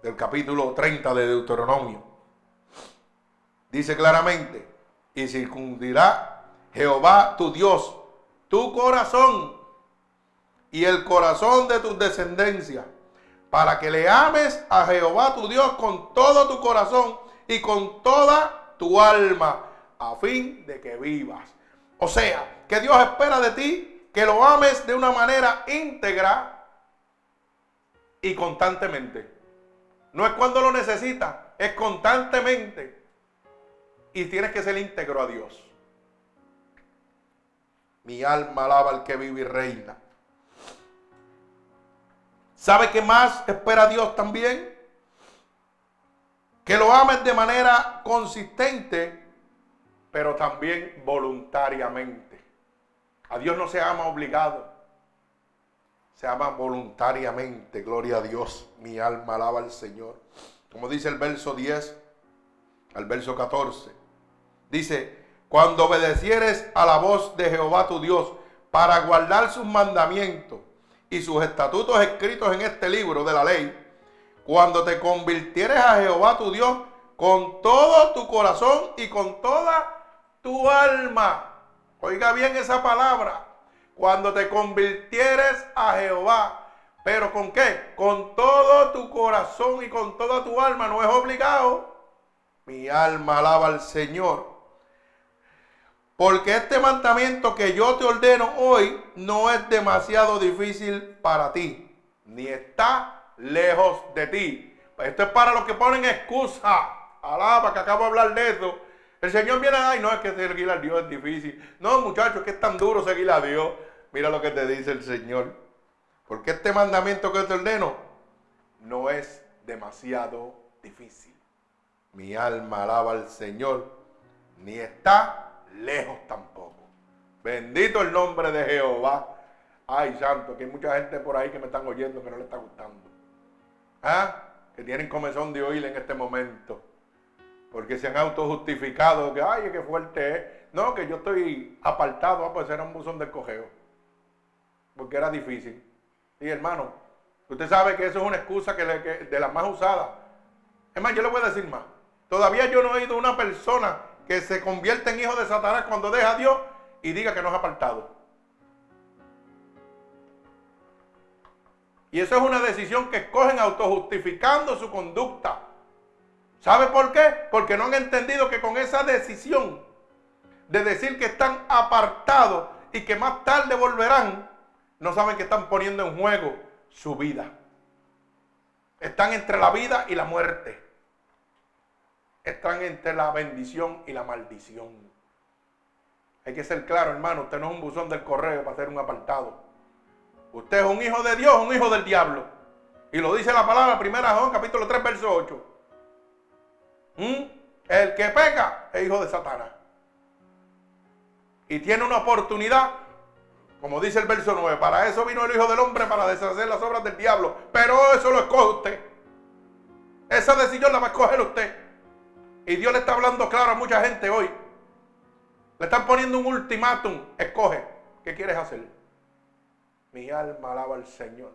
del capítulo 30 de Deuteronomio. Dice claramente, y circundirá Jehová tu Dios tu corazón y el corazón de tus descendencias, para que le ames a Jehová tu Dios con todo tu corazón y con toda tu alma, a fin de que vivas. O sea, que Dios espera de ti que lo ames de una manera íntegra y constantemente. No es cuando lo necesitas, es constantemente. Y tienes que ser íntegro a Dios. Mi alma alaba al que vive y reina. ¿Sabe qué más espera Dios también? Que lo ames de manera consistente, pero también voluntariamente. A Dios no se ama obligado se ama voluntariamente. Gloria a Dios. Mi alma alaba al Señor. Como dice el verso 10 al verso 14. Dice, cuando obedecieres a la voz de Jehová tu Dios para guardar sus mandamientos y sus estatutos escritos en este libro de la ley, cuando te convirtieres a Jehová tu Dios con todo tu corazón y con toda tu alma. Oiga bien esa palabra cuando te convirtieres a Jehová. ¿Pero con qué? Con todo tu corazón y con toda tu alma. No es obligado. Mi alma alaba al Señor. Porque este mandamiento que yo te ordeno hoy no es demasiado difícil para ti, ni está lejos de ti. Esto es para los que ponen excusa. Alaba que acabo de hablar de eso. El Señor viene, ay, no es que seguir a Dios es difícil. No, muchachos, que es tan duro seguir a Dios. Mira lo que te dice el Señor. Porque este mandamiento que te ordeno no es demasiado difícil. Mi alma alaba al Señor, ni está lejos tampoco. Bendito el nombre de Jehová. Ay, santo, que hay mucha gente por ahí que me están oyendo que no le está gustando. ¿Ah? Que tienen comezón de oír en este momento. Porque se han autojustificado que, ay, qué fuerte es. No, que yo estoy apartado, ah, pues era un buzón de cogeo porque era difícil. Y hermano, usted sabe que eso es una excusa que, de las más usadas. Es más, yo le voy a decir más. Todavía yo no he oído una persona que se convierte en hijo de Satanás cuando deja a Dios y diga que no es apartado. Y eso es una decisión que escogen autojustificando su conducta. ¿Sabe por qué? Porque no han entendido que con esa decisión de decir que están apartados y que más tarde volverán, no saben que están poniendo en juego su vida. Están entre la vida y la muerte. Están entre la bendición y la maldición. Hay que ser claro, hermano, usted no es un buzón del correo para hacer un apartado. Usted es un hijo de Dios, un hijo del diablo. Y lo dice la palabra, primera Juan, capítulo 3, verso 8. ¿Mm? El que peca es hijo de Satanás. Y tiene una oportunidad, como dice el verso 9, para eso vino el Hijo del Hombre, para deshacer las obras del diablo. Pero eso lo escoge usted. Esa decisión la va a escoger usted. Y Dios le está hablando claro a mucha gente hoy. Le están poniendo un ultimátum. Escoge. ¿Qué quieres hacer? Mi alma alaba al Señor.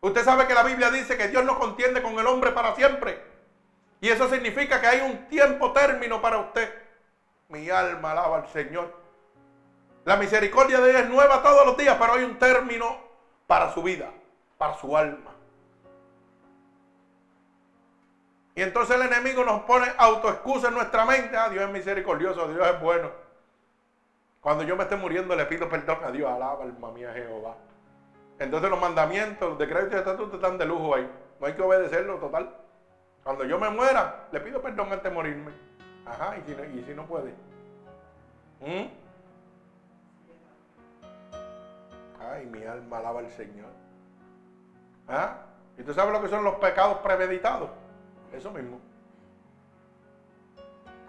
Usted sabe que la Biblia dice que Dios no contiende con el hombre para siempre. Y eso significa que hay un tiempo término para usted. Mi alma alaba al Señor. La misericordia de Dios es nueva todos los días, pero hay un término para su vida, para su alma. Y entonces el enemigo nos pone autoexcusa en nuestra mente. Ah, Dios es misericordioso, Dios es bueno. Cuando yo me esté muriendo le pido perdón a Dios, alaba alma mía Jehová. Entonces los mandamientos, los decretos y estatutos están de lujo ahí. No hay que obedecerlo total. Cuando yo me muera, le pido perdón antes de morirme. Ajá, y si no, y si no puede. ¿Mm? Ay, mi alma alaba al Señor. ¿Ah? ¿Y tú sabes lo que son los pecados premeditados? Eso mismo.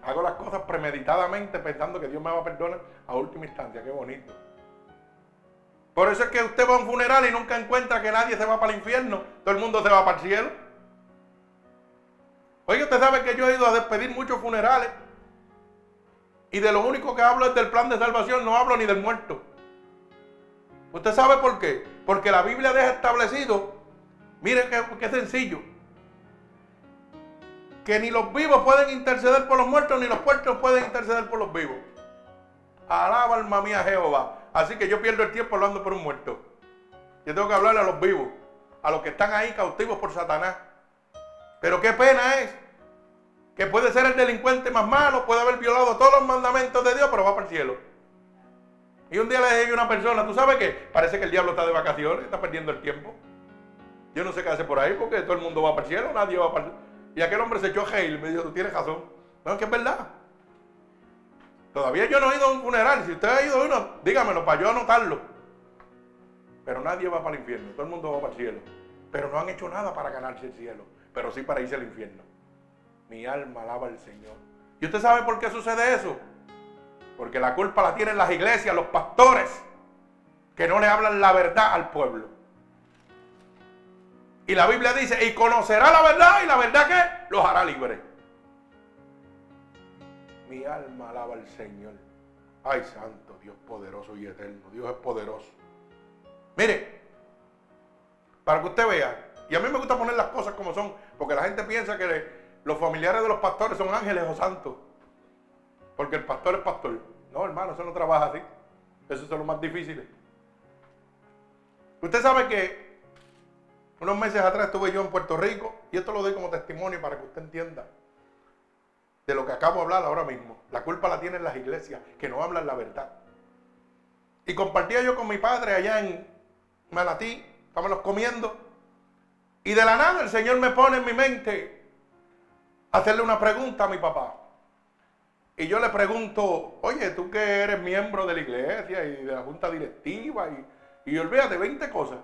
Hago las cosas premeditadamente pensando que Dios me va a perdonar a última instancia. Qué bonito. Por eso es que usted va a un funeral y nunca encuentra que nadie se va para el infierno. Todo el mundo se va para el cielo. Oye, usted sabe que yo he ido a despedir muchos funerales. Y de lo único que hablo es del plan de salvación, no hablo ni del muerto. ¿Usted sabe por qué? Porque la Biblia deja establecido, mire qué, sencillo, que ni los vivos pueden interceder por los muertos, ni los muertos pueden interceder por los vivos. Alaba alma mía Jehová. Así que yo pierdo el tiempo hablando por un muerto. Yo tengo que hablarle a los vivos, a los que están ahí cautivos por Satanás. Pero qué pena es que puede ser el delincuente más malo, puede haber violado todos los mandamientos de Dios, pero va para el cielo. Y un día le dije a una persona, ¿tú sabes qué? Parece que el diablo está de vacaciones, está perdiendo el tiempo. Yo no sé qué hace por ahí porque todo el mundo va para el cielo, nadie va para el cielo. Y aquel hombre se echó a y me dijo, tú tienes razón. No, es que es verdad. Todavía yo no he ido a un funeral. Si usted ha ido a uno, dígamelo para yo anotarlo. Pero nadie va para el infierno. Todo el mundo va para el cielo. Pero no han hecho nada para ganarse el cielo. Pero sí para irse al infierno. Mi alma alaba al Señor. ¿Y usted sabe por qué sucede eso? Porque la culpa la tienen las iglesias, los pastores, que no le hablan la verdad al pueblo. Y la Biblia dice, y conocerá la verdad y la verdad que los hará libres. Mi alma alaba al Señor. Ay, santo, Dios poderoso y eterno. Dios es poderoso. Mire, para que usted vea, y a mí me gusta poner las cosas como son, porque la gente piensa que los familiares de los pastores son ángeles o santos. Porque el pastor es pastor. No, hermano, eso no trabaja así. Eso es lo más difícil. Usted sabe que unos meses atrás estuve yo en Puerto Rico y esto lo doy como testimonio para que usted entienda de lo que acabo de hablar ahora mismo. La culpa la tienen las iglesias que no hablan la verdad. Y compartía yo con mi padre allá en Manatí, estábamos comiendo, y de la nada el Señor me pone en mi mente hacerle una pregunta a mi papá. Y yo le pregunto, oye, tú que eres miembro de la iglesia y de la junta directiva, y, y olvídate 20 cosas.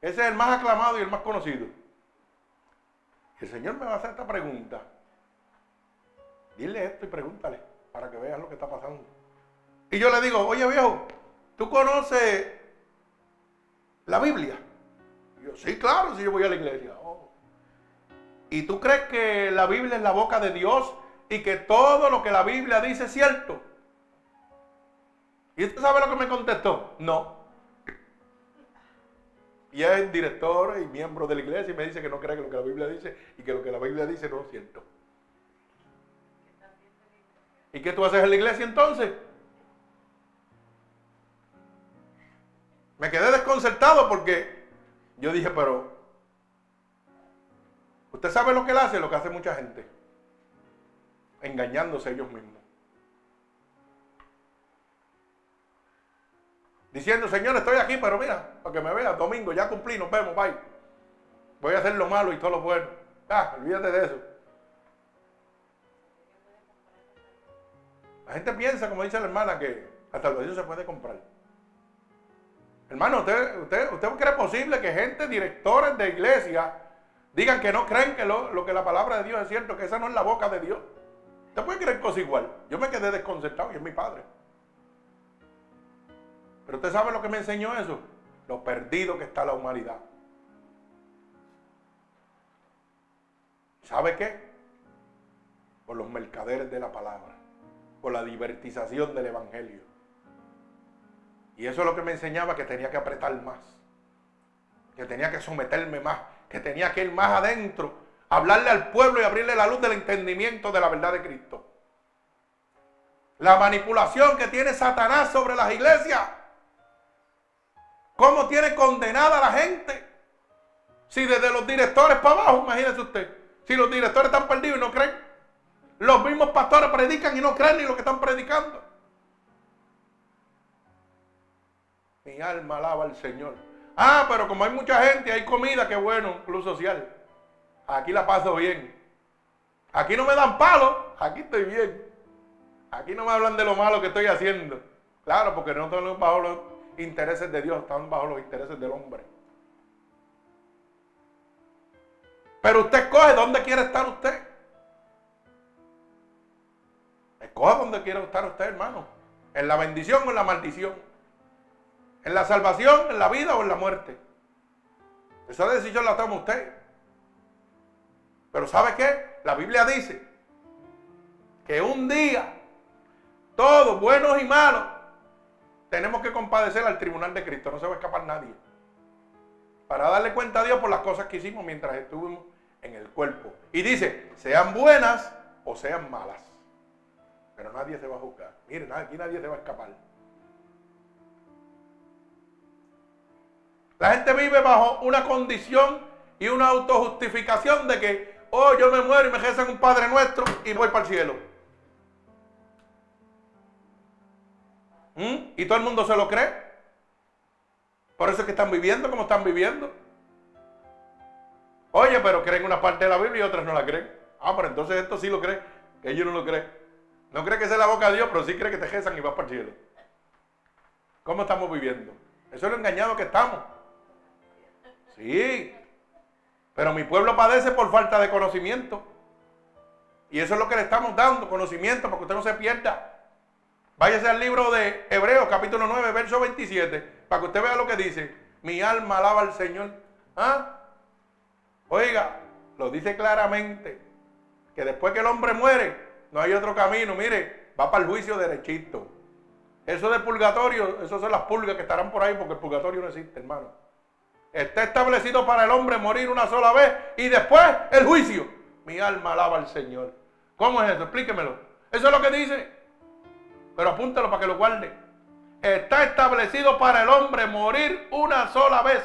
Ese es el más aclamado y el más conocido. El Señor me va a hacer esta pregunta. Dile esto y pregúntale para que veas lo que está pasando. Y yo le digo, oye viejo, ¿tú conoces la Biblia? Sí, claro, si yo voy a la iglesia. Oh. ¿Y tú crees que la Biblia es la boca de Dios y que todo lo que la Biblia dice es cierto? ¿Y usted sabe lo que me contestó? No. Y es director y miembro de la iglesia y me dice que no cree que lo que la Biblia dice y que lo que la Biblia dice no es cierto. ¿Y qué tú haces en la iglesia entonces? Me quedé desconcertado porque yo dije, pero usted sabe lo que él hace, lo que hace mucha gente, engañándose ellos mismos. Diciendo, Señor, estoy aquí, pero mira, para que me veas, domingo, ya cumplí, nos vemos, bye. Voy a hacer lo malo y todo lo bueno. Ah, olvídate de eso. La gente piensa, como dice la hermana, que La salvación se puede comprar. Hermano, ¿usted, usted, ¿usted cree posible que gente, directores de iglesia, digan que no creen que lo, lo, que la palabra de Dios es cierto, que esa no es la boca de Dios? ¿Usted puede creer cosas igual? Yo me quedé desconcertado y es mi padre. Pero usted sabe lo que me enseñó eso. Lo perdido que está la humanidad. ¿Sabe qué? Por los mercaderes de la palabra. Por la divertización del Evangelio. Y eso es lo que me enseñaba que tenía que apretar más. Que tenía que someterme más. Que tenía que ir más adentro. Hablarle al pueblo y abrirle la luz del entendimiento de la verdad de Cristo. La manipulación que tiene Satanás sobre las iglesias. ¿Cómo tiene condenada a la gente? Si desde los directores para abajo, imagínese usted. Si los directores están perdidos y no creen, los mismos pastores predican y no creen ni lo que están predicando. Mi alma alaba al Señor. Ah, pero como hay mucha gente, hay comida, qué bueno, club social. Aquí la paso bien. Aquí no me dan palo, aquí estoy bien. Aquí no me hablan de lo malo que estoy haciendo. Claro, porque no están bajo los intereses de Dios, están bajo los intereses del hombre. Pero usted escoge dónde quiere estar usted. Escoge dónde quiere estar usted, hermano. En la bendición o en la maldición. En la salvación, en la vida o en la muerte. Esa decisión la toma usted. Pero ¿sabe qué? La Biblia dice que un día, todos, buenos y malos, tenemos que compadecer al tribunal de Cristo. No se va a escapar nadie. Para darle cuenta a Dios por las cosas que hicimos mientras estuvimos en el cuerpo. Y dice, sean buenas o sean malas. Pero nadie se va a juzgar. Miren, aquí nadie se va a escapar. La gente vive bajo una condición y una autojustificación de que, oh, yo me muero y me rezan un Padre Nuestro y voy para el cielo. ¿Mm? Y todo el mundo se lo cree. Por eso es que están viviendo como están viviendo. Oye, pero creen una parte de la Biblia y otras no la creen. Ah, pero entonces esto sí lo cree, que ellos no lo creen. No cree que sea la boca de Dios, pero sí cree que te rezan y vas para el cielo. ¿Cómo estamos viviendo? Eso es lo engañado que estamos. Sí. Pero mi pueblo padece por falta de conocimiento. Y eso es lo que le estamos dando, conocimiento, para que usted no se pierda. Váyase al libro de Hebreos, capítulo 9, verso 27, para que usted vea lo que dice. Mi alma alaba al Señor. ¿Ah? Oiga, lo dice claramente, que después que el hombre muere, no hay otro camino. Mire, va para el juicio derechito. Eso de purgatorio, eso son las pulgas que estarán por ahí porque el purgatorio no existe, hermano. Está establecido para el hombre morir una sola vez y después el juicio. Mi alma alaba al Señor. ¿Cómo es eso? Explíquemelo. Eso es lo que dice. Pero apúntalo para que lo guarde. Está establecido para el hombre morir una sola vez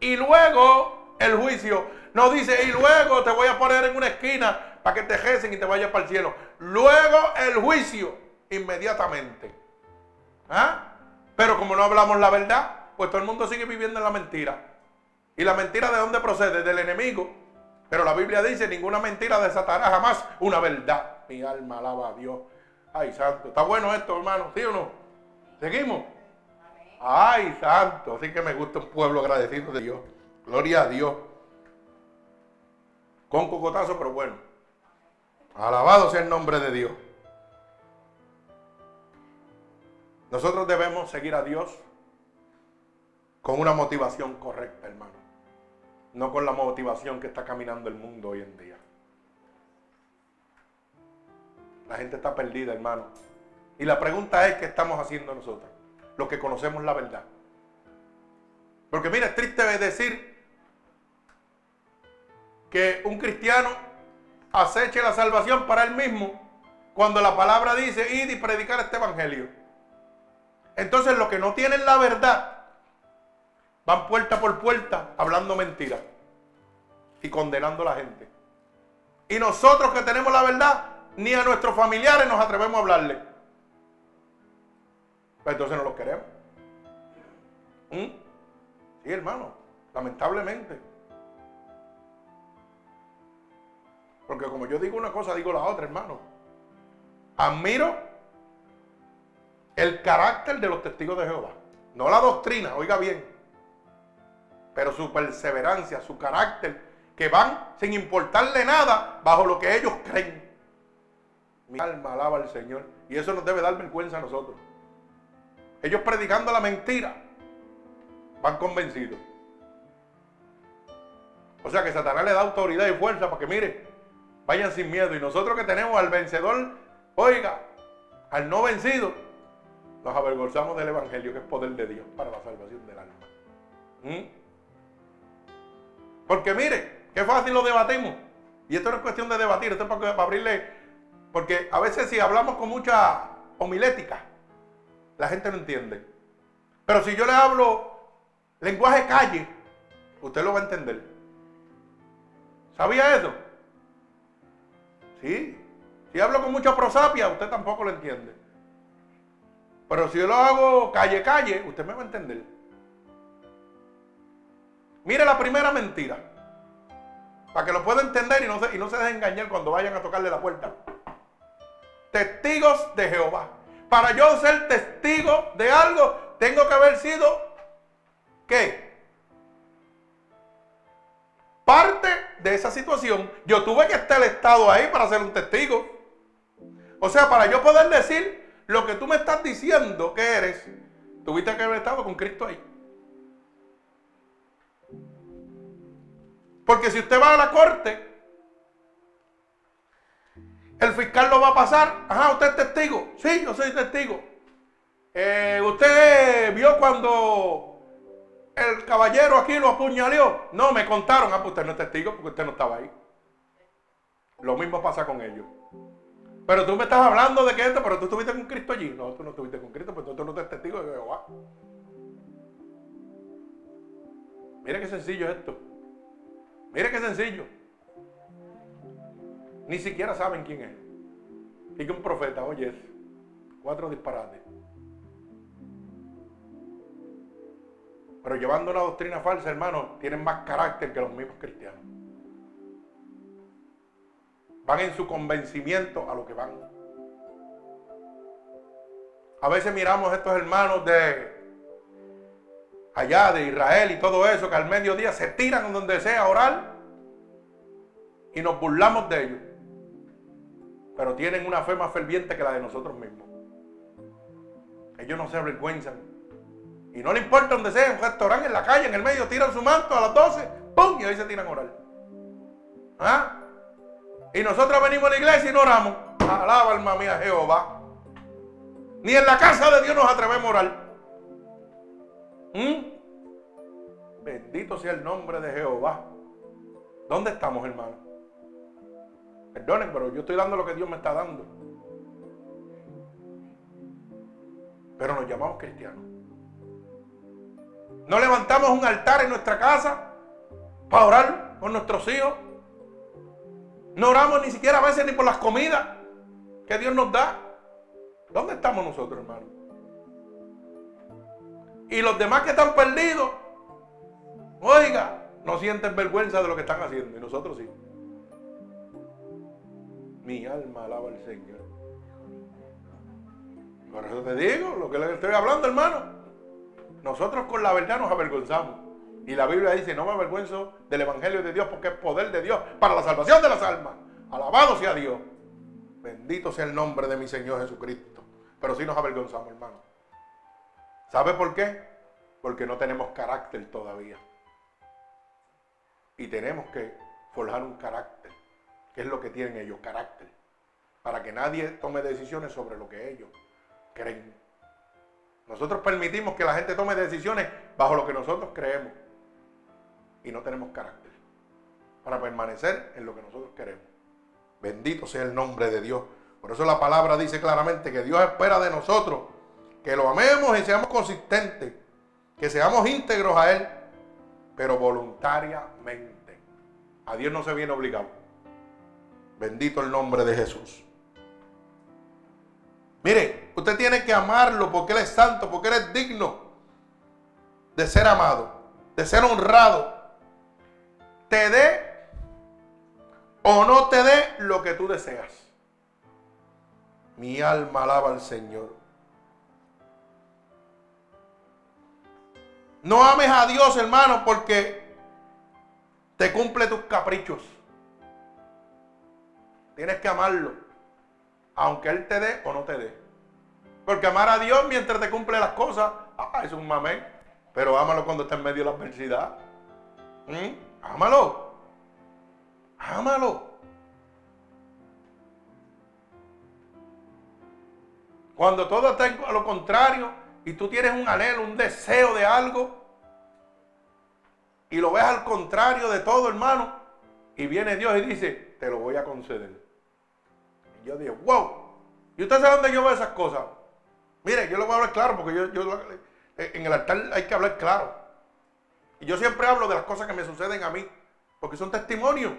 y luego el juicio. No dice, y luego te voy a poner en una esquina para que te recen y te vayas para el cielo. Luego el juicio, inmediatamente. ¿Ah? Pero como no hablamos la verdad, pues todo el mundo sigue viviendo en la mentira. ¿Y la mentira de dónde procede? Del enemigo. Pero la Biblia dice, ninguna mentira desatará jamás una verdad. Mi alma alaba a Dios. Ay, santo. Está bueno esto, hermano. ¿Sí o no? ¿Seguimos? Ay, santo. Así que me gusta un pueblo agradecido de Dios. Gloria a Dios. Con cocotazo, pero bueno. Alabado sea el nombre de Dios. Nosotros debemos seguir a Dios con una motivación correcta, hermano. No con la motivación que está caminando el mundo hoy en día. La gente está perdida, hermano. Y la pregunta es, ¿qué estamos haciendo nosotros? Los que conocemos la verdad. Porque mira, es triste decir que un cristiano aceche la salvación para él mismo cuando la palabra dice ir y predicar este evangelio. Entonces los que no tienen la verdad van puerta por puerta hablando mentiras y condenando a la gente. Y nosotros que tenemos la verdad, ni a nuestros familiares nos atrevemos a hablarle. Pues entonces no los queremos. ¿Mm? Sí, hermano, lamentablemente. Porque como yo digo una cosa, digo la otra, hermano. Admiro el carácter de los testigos de Jehová. No la doctrina, oiga bien. Pero su perseverancia, su carácter, que van sin importarle nada bajo lo que ellos creen. Mi alma alaba al Señor. Y eso nos debe dar vergüenza a nosotros. Ellos predicando la mentira van convencidos. O sea que Satanás le da autoridad y fuerza para que, mire, vayan sin miedo. Y nosotros que tenemos al vencedor, oiga, al no vencido, nos avergonzamos del Evangelio, que es poder de Dios para la salvación del alma. ¿Mm? Porque mire, qué fácil lo debatimos. Y esto no es cuestión de debatir, esto es para, para abrirle. Porque a veces si hablamos con mucha homilética, la gente no entiende. Pero si yo le hablo lenguaje calle, usted lo va a entender. ¿Sabía eso? Sí. Si hablo con mucha prosapia, usted tampoco lo entiende. Pero si yo lo hago calle, calle, usted me va a entender. Mire la primera mentira. Para que lo pueda entender y no, se, y engañar cuando vayan a tocarle la puerta. Testigos de Jehová. Para yo ser testigo de algo, tengo que haber sido, ¿qué? parte de esa situación, yo tuve que estar estado ahí para ser un testigo. O sea, para yo poder decir lo que tú me estás diciendo que eres, tuviste que haber estado con Cristo ahí. Porque si usted va a la corte, el fiscal lo va a pasar. Ajá, usted es testigo. Sí, yo soy testigo. Eh, usted vio cuando el caballero aquí lo apuñaleó. No, me contaron. Ah, pues usted no es testigo porque usted no estaba ahí. Lo mismo pasa con ellos. Pero tú me estás hablando de que esto, pero tú estuviste con Cristo allí. No, tú no estuviste con Cristo, pues tú no eres testigo de Jehová. Mire qué sencillo es esto. Mire qué sencillo. Ni siquiera saben quién es. Y que un profeta, oye, cuatro disparates. Pero llevando una doctrina falsa, hermano, tienen más carácter que los mismos cristianos. Van en su convencimiento a lo que van. A veces miramos a estos hermanos de allá, de Israel y todo eso, que al mediodía se tiran donde sea a orar y nos burlamos de ellos. Pero tienen una fe más ferviente que la de nosotros mismos. Ellos no se avergüenzan y no le importa donde sea, un restaurante, en la calle, en el medio, tiran su manto a las 12, ¡pum! Y ahí se tiran a orar. ¿Ah? Y nosotros venimos a la iglesia y no oramos. Alaba alma mía Jehová. Ni en la casa de Dios nos atrevemos a orar. ¿Mm? Bendito sea el nombre de Jehová. ¿Dónde estamos, hermano? Perdonen, pero yo estoy dando lo que Dios me está dando. Pero nos llamamos cristianos. No levantamos un altar en nuestra casa para orar por nuestros hijos. No oramos ni siquiera a veces ni por las comidas que Dios nos da. ¿Dónde estamos nosotros, hermano? Y los demás que están perdidos, oiga, no sienten vergüenza de lo que están haciendo. Y nosotros sí. Mi alma alaba al Señor. Por eso te digo lo que le estoy hablando, hermano. Nosotros con la verdad nos avergonzamos. Y la Biblia dice, no me avergüenzo del Evangelio de Dios porque es poder de Dios para la salvación de las almas. Alabado sea Dios. Bendito sea el nombre de mi Señor Jesucristo. Pero sí nos avergonzamos, hermano. ¿Sabe por qué? Porque no tenemos carácter todavía. Y tenemos que forjar un carácter. ¿Qué es lo que tienen ellos? Carácter. Para que nadie tome decisiones sobre lo que ellos creen. Nosotros permitimos que la gente tome decisiones bajo lo que nosotros creemos. Y no tenemos carácter para permanecer en lo que nosotros queremos. Bendito sea el nombre de Dios. Por eso la palabra dice claramente que Dios espera de nosotros que lo amemos y seamos consistentes, que seamos íntegros a Él, pero voluntariamente. A Dios no se viene obligado. Bendito el nombre de Jesús. Mire, usted tiene que amarlo porque Él es santo, porque Él es digno de ser amado, de ser honrado. Te dé o no te dé lo que tú deseas. Mi alma alaba al Señor. No ames a Dios, hermano, porque te cumple tus caprichos. Tienes que amarlo, aunque Él te dé o no te dé. Porque amar a Dios mientras te cumple las cosas, ah, es un mamé. Pero ámalo cuando está en medio de la adversidad. ¿Mm? Ámalo. Ámalo. Cuando todo está a lo contrario y tú tienes un anhelo, un deseo de algo y lo ves al contrario de todo, hermano, y viene Dios y dice, te lo voy a conceder. Y yo digo, wow. ¿Y usted sabe dónde yo veo esas cosas? Mire, yo le voy a hablar claro porque yo, yo en el altar hay que hablar claro. Y yo siempre hablo de las cosas que me suceden a mí, porque son testimonios.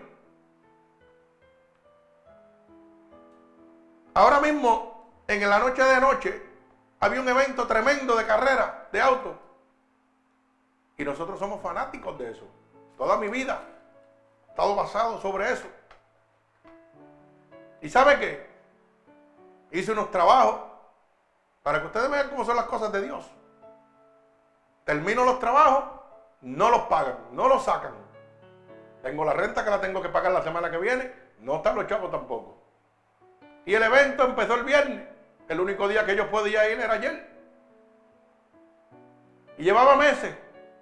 Ahora mismo en la noche de noche había un evento tremendo de carrera, de auto. Y nosotros somos fanáticos de eso. Toda mi vida he estado basado sobre eso. ¿Y sabe qué? Hice unos trabajos para que ustedes vean cómo son las cosas de Dios. Termino los trabajos, no los pagan, no los sacan. Tengo la renta que la tengo que pagar la semana que viene, no están los chavos tampoco. Y el evento empezó el viernes. El único día que yo podía ir era ayer. Y llevaba meses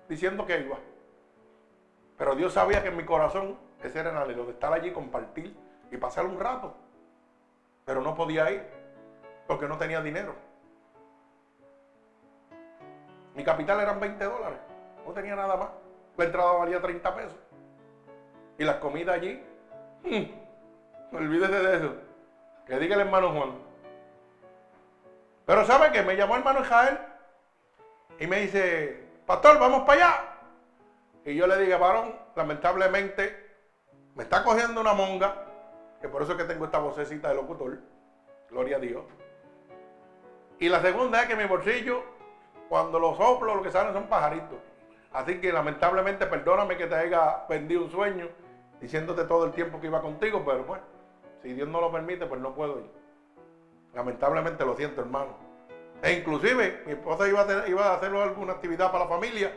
diciendo que iba. Pero Dios sabía que en mi corazón ese era el de estar allí, compartir y pasar un rato. Pero no podía ir porque no tenía dinero. Mi capital eran 20 dólares. No tenía nada más. La entrada valía 30 pesos. Y las comidas allí. Hmm, olvídese de eso. Que diga el hermano Juan. Pero ¿sabe qué? Me llamó el hermano Israel y me dice, pastor, vamos para allá. Y yo le dije, varón, lamentablemente me está cogiendo una monga, que por eso es que tengo esta vocecita de locutor, gloria a Dios. Y la segunda es que mi bolsillo, cuando lo soplo, lo que salen son pajaritos. Así que lamentablemente perdóname que te haya vendido un sueño diciéndote todo el tiempo que iba contigo, pero bueno, si Dios no lo permite, pues no puedo ir. Lamentablemente lo siento, hermano. E inclusive mi esposa iba a, iba a hacer alguna actividad para la familia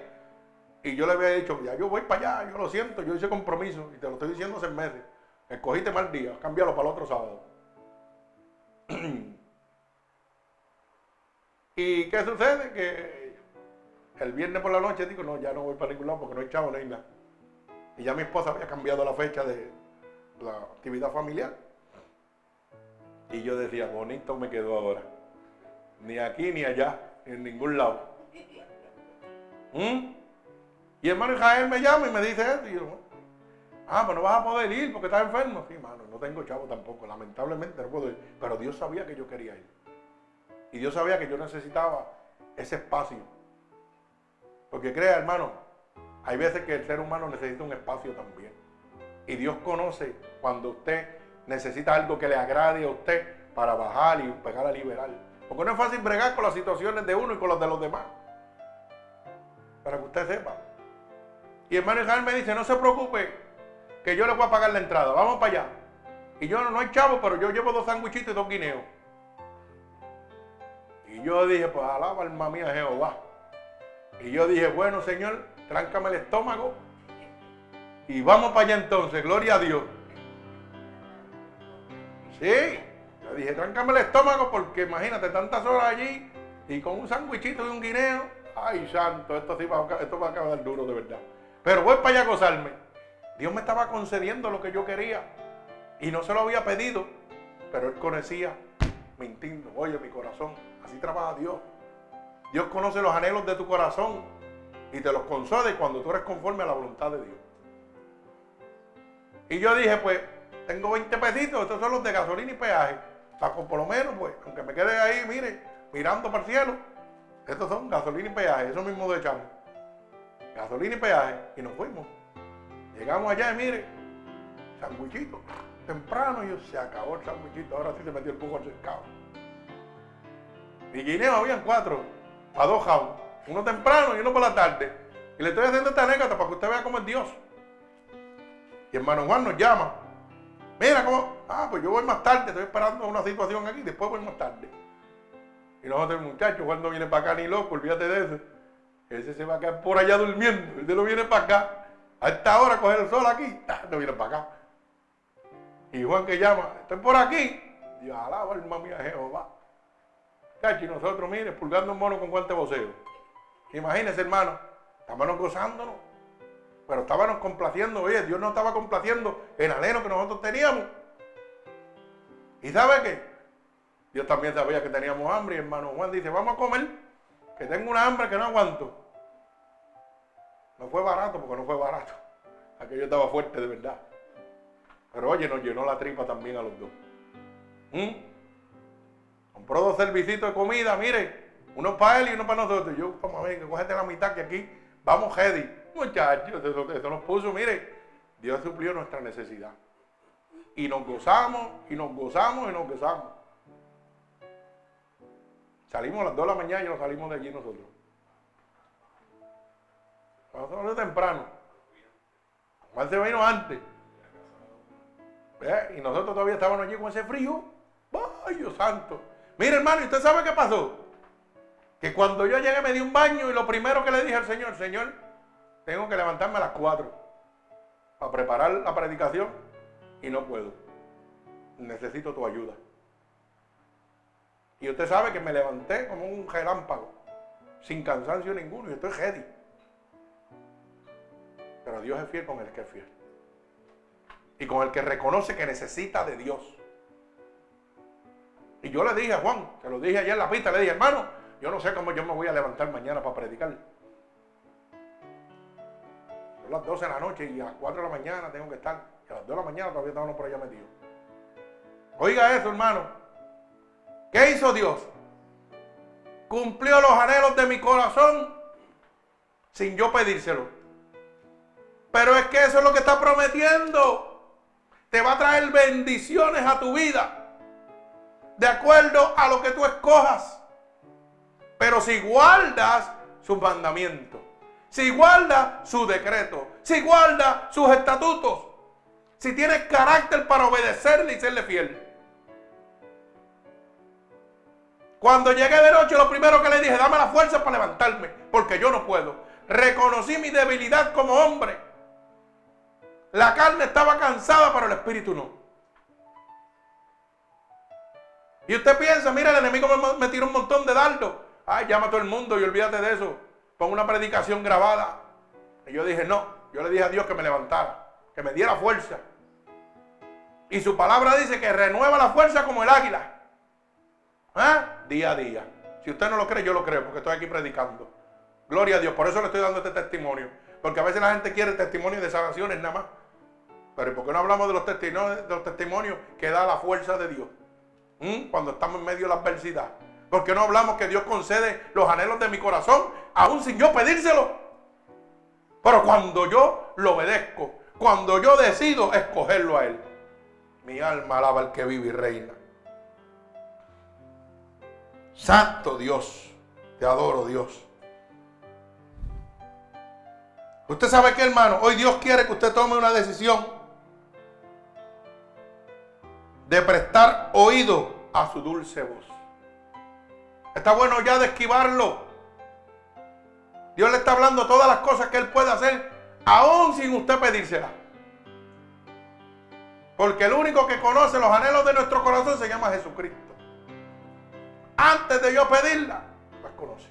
y yo le había dicho, ya yo voy para allá, yo lo siento, yo hice compromiso y te lo estoy diciendo hace meses. Escogiste mal día, cámbialo para el otro sábado. <clears throat> ¿Y qué sucede? Que el viernes por la noche digo, no, ya no voy para ningún lado porque no hay chavo, no hay nada. Y ya mi esposa había cambiado la fecha de la actividad familiar. Y yo decía, bonito me quedó ahora. Ni aquí ni allá, en ningún lado. ¿Mm? Y hermano Israel me llama y me dice esto. Y yo, ah, pero no vas a poder ir porque estás enfermo. Sí, hermano, no tengo chavo tampoco. Lamentablemente no puedo ir. Pero Dios sabía que yo quería ir. Y Dios sabía que yo necesitaba ese espacio. Porque crea, hermano, hay veces que el ser humano necesita un espacio también. Y Dios conoce cuando usted necesita algo que le agrade a usted para bajar y pegar a liberar. Porque no es fácil bregar con las situaciones de uno y con las de los demás. Para que usted sepa. Y hermano Israel me dice, no se preocupe, que yo le voy a pagar la entrada, vamos para allá. Y yo no hay chavo, pero yo llevo dos sándwichitos y dos guineos. Y yo dije, pues alaba alma mía Jehová. Y yo dije, bueno Señor, tráncame el estómago. Y vamos para allá entonces, gloria a Dios. Sí, le dije, tráncame el estómago porque imagínate tantas horas allí y con un sándwichito y un guineo. Ay, santo, esto sí va, esto va a acabar duro de verdad. Pero voy para allá a gozarme. Dios me estaba concediendo lo que yo quería y no se lo había pedido, pero Él conocía mi instinto, oye, mi corazón. Así trabaja Dios. Dios conoce los anhelos de tu corazón y te los concede cuando tú eres conforme a la voluntad de Dios. Y yo dije, pues, tengo 20 pesitos, estos son los de gasolina y peaje. Para por lo menos, pues, aunque me quede ahí, mire, mirando para el cielo, estos son gasolina y peaje, eso mismo de echamos. Gasolina y peaje, y nos fuimos. Llegamos allá y mire, sandwichito, temprano, y yo, se acabó el sandwichito, ahora sí se metió el pujo al cercado. Y guineo habían cuatro, para dos jaulas, uno temprano y uno por la tarde. Y le estoy haciendo esta anécdota para que usted vea cómo es Dios. Y hermano Juan nos llama Mira cómo, ah, pues yo voy más tarde, estoy esperando una situación aquí, después voy más tarde. Y nosotros, muchachos, cuando viene para acá ni loco, olvídate de eso. ese se va a quedar por allá durmiendo. Él no viene para acá. A esta hora coger el sol aquí, no viene para acá. Y Juan que llama, estoy por aquí. Dios alaba alma mía Jehová. Cachi, nosotros, mire, pulgando un mono con guante voceo. Imagínense, hermano, estábamos gozándonos. Pero estábamos complaciendo, oye, Dios no estaba complaciendo el anhelo que nosotros teníamos. ¿Y sabe qué? Dios también sabía que teníamos hambre y hermano Juan dice, vamos a comer, que tengo una hambre que no aguanto. No fue barato porque no fue barato. Aquello estaba fuerte de verdad. Pero oye, nos llenó la tripa también a los dos. ¿Mm? Compró dos servicitos de comida, mire, uno para él y uno para nosotros. Yo, ver, que cógete la mitad que aquí vamos heavy. Muchachos, eso, nos puso, mire, Dios suplió nuestra necesidad. Y nos gozamos, y nos gozamos, y nos gozamos. Salimos a las 2 de la mañana y nos salimos de allí nosotros. Nosotros temprano. Juan se vino antes. Y nosotros todavía estábamos allí con ese frío. ¡Ay, Dios santo! Mire, hermano, ¿y usted sabe qué pasó? Que cuando yo llegué me di un baño y lo primero que le dije al Señor, Señor, tengo que levantarme a las 4 para preparar la predicación y no puedo. Necesito tu ayuda. Y usted sabe que me levanté como un relámpago, sin cansancio ninguno, y estoy ready. Pero Dios es fiel con el que es fiel. Y con el que reconoce que necesita de Dios. Y yo le dije a Juan, se lo dije ayer en la pista, le dije, hermano, yo no sé cómo yo me voy a levantar mañana para predicar. Son las 12 de la noche y a las 4 de la mañana tengo que estar. Y a las 2 de la mañana todavía estamos por allá metidos. Oiga eso, hermano. ¿Qué hizo Dios? Cumplió los anhelos de mi corazón sin yo pedírselo. Pero es que eso es lo que está prometiendo. Te va a traer bendiciones a tu vida. De acuerdo a lo que tú escojas. Pero si guardas sus mandamientos. Si guardas su decreto. Si guardas sus estatutos. Si tienes carácter para obedecerle y serle fiel. Cuando llegué de noche, lo primero que le dije, dame la fuerza para levantarme, porque yo no puedo. Reconocí mi debilidad como hombre. La carne estaba cansada, pero el espíritu no. Y usted piensa, mira, el enemigo me, tiró un montón de dardos. Ay, llama a todo el mundo y olvídate de eso. Pon una predicación grabada. Y yo dije, no. Yo le dije a Dios que me levantara, que me diera fuerza. Y su palabra dice que renueva la fuerza como el águila. ¿Ah? Día a día. Si usted no lo cree, yo lo creo, porque estoy aquí predicando. Gloria a Dios. Por eso le estoy dando este testimonio. Porque a veces la gente quiere testimonios de sanaciones nada más. Pero ¿por qué no hablamos de los testimonios, de los testimonios que da la fuerza de Dios? ¿Mm? Cuando estamos en medio de la adversidad. ¿Por qué no hablamos que Dios concede los anhelos de mi corazón, aún sin yo pedírselo? Pero cuando yo lo obedezco, cuando yo decido escogerlo a Él, mi alma alaba al que vive y reina. Santo Dios, te adoro Dios. Usted sabe que hermano, hoy Dios quiere que usted tome una decisión de prestar oído a su dulce voz. Está bueno ya de esquivarlo. Dios le está hablando todas las cosas que Él puede hacer, aún sin usted pedírsela. Porque el único que conoce los anhelos de nuestro corazón se llama Jesucristo antes de yo pedirla, las conoce.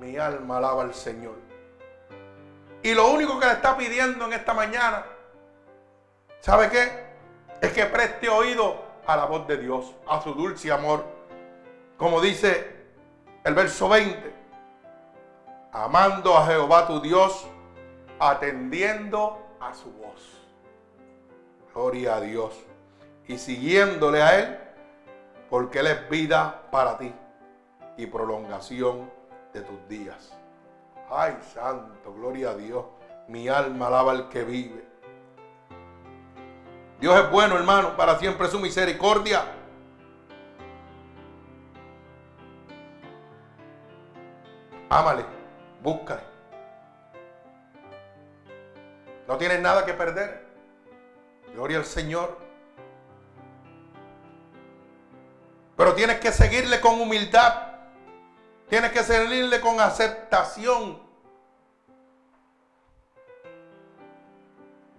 Mi alma alaba al Señor. Y lo único que le está pidiendo en esta mañana, ¿sabe qué? Es que preste oído a la voz de Dios, a su dulce amor. Como dice el verso 20, amando a Jehová tu Dios, atendiendo a su voz. Gloria a Dios. Y siguiéndole a Él porque Él es vida para ti y prolongación de tus días. Ay, santo, gloria a Dios. Mi alma alaba al que vive. Dios es bueno, hermano, para siempre su misericordia. Ámale, búscale. No tienes nada que perder. Gloria al Señor. Pero tienes que seguirle con humildad. Tienes que servirle con aceptación.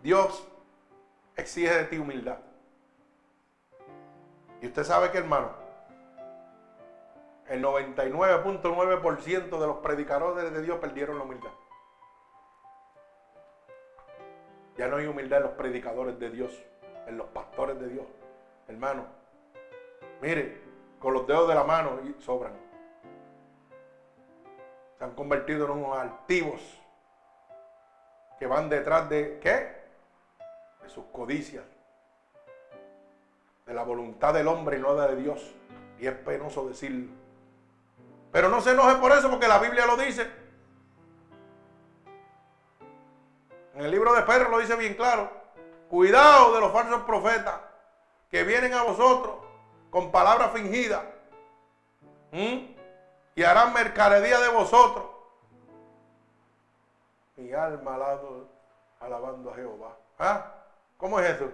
Dios exige de ti humildad. Y usted sabe que, hermano, el 99.9% de los predicadores de Dios perdieron la humildad. Ya no hay humildad en los predicadores de Dios, en los pastores de Dios. Hermano, mire, con los dedos de la mano y sobran. Se han convertido en unos altivos que van detrás de ¿qué? De sus codicias, de la voluntad del hombre y no de Dios. Y es penoso decirlo. Pero no se enoje por eso porque la Biblia lo dice. En el libro de Pedro lo dice bien claro. Cuidado de los falsos profetas que vienen a vosotros con palabras fingidas. Y harán mercadería de vosotros. Mi alma alado, alabando a Jehová. ¿Ah? ¿Cómo es eso?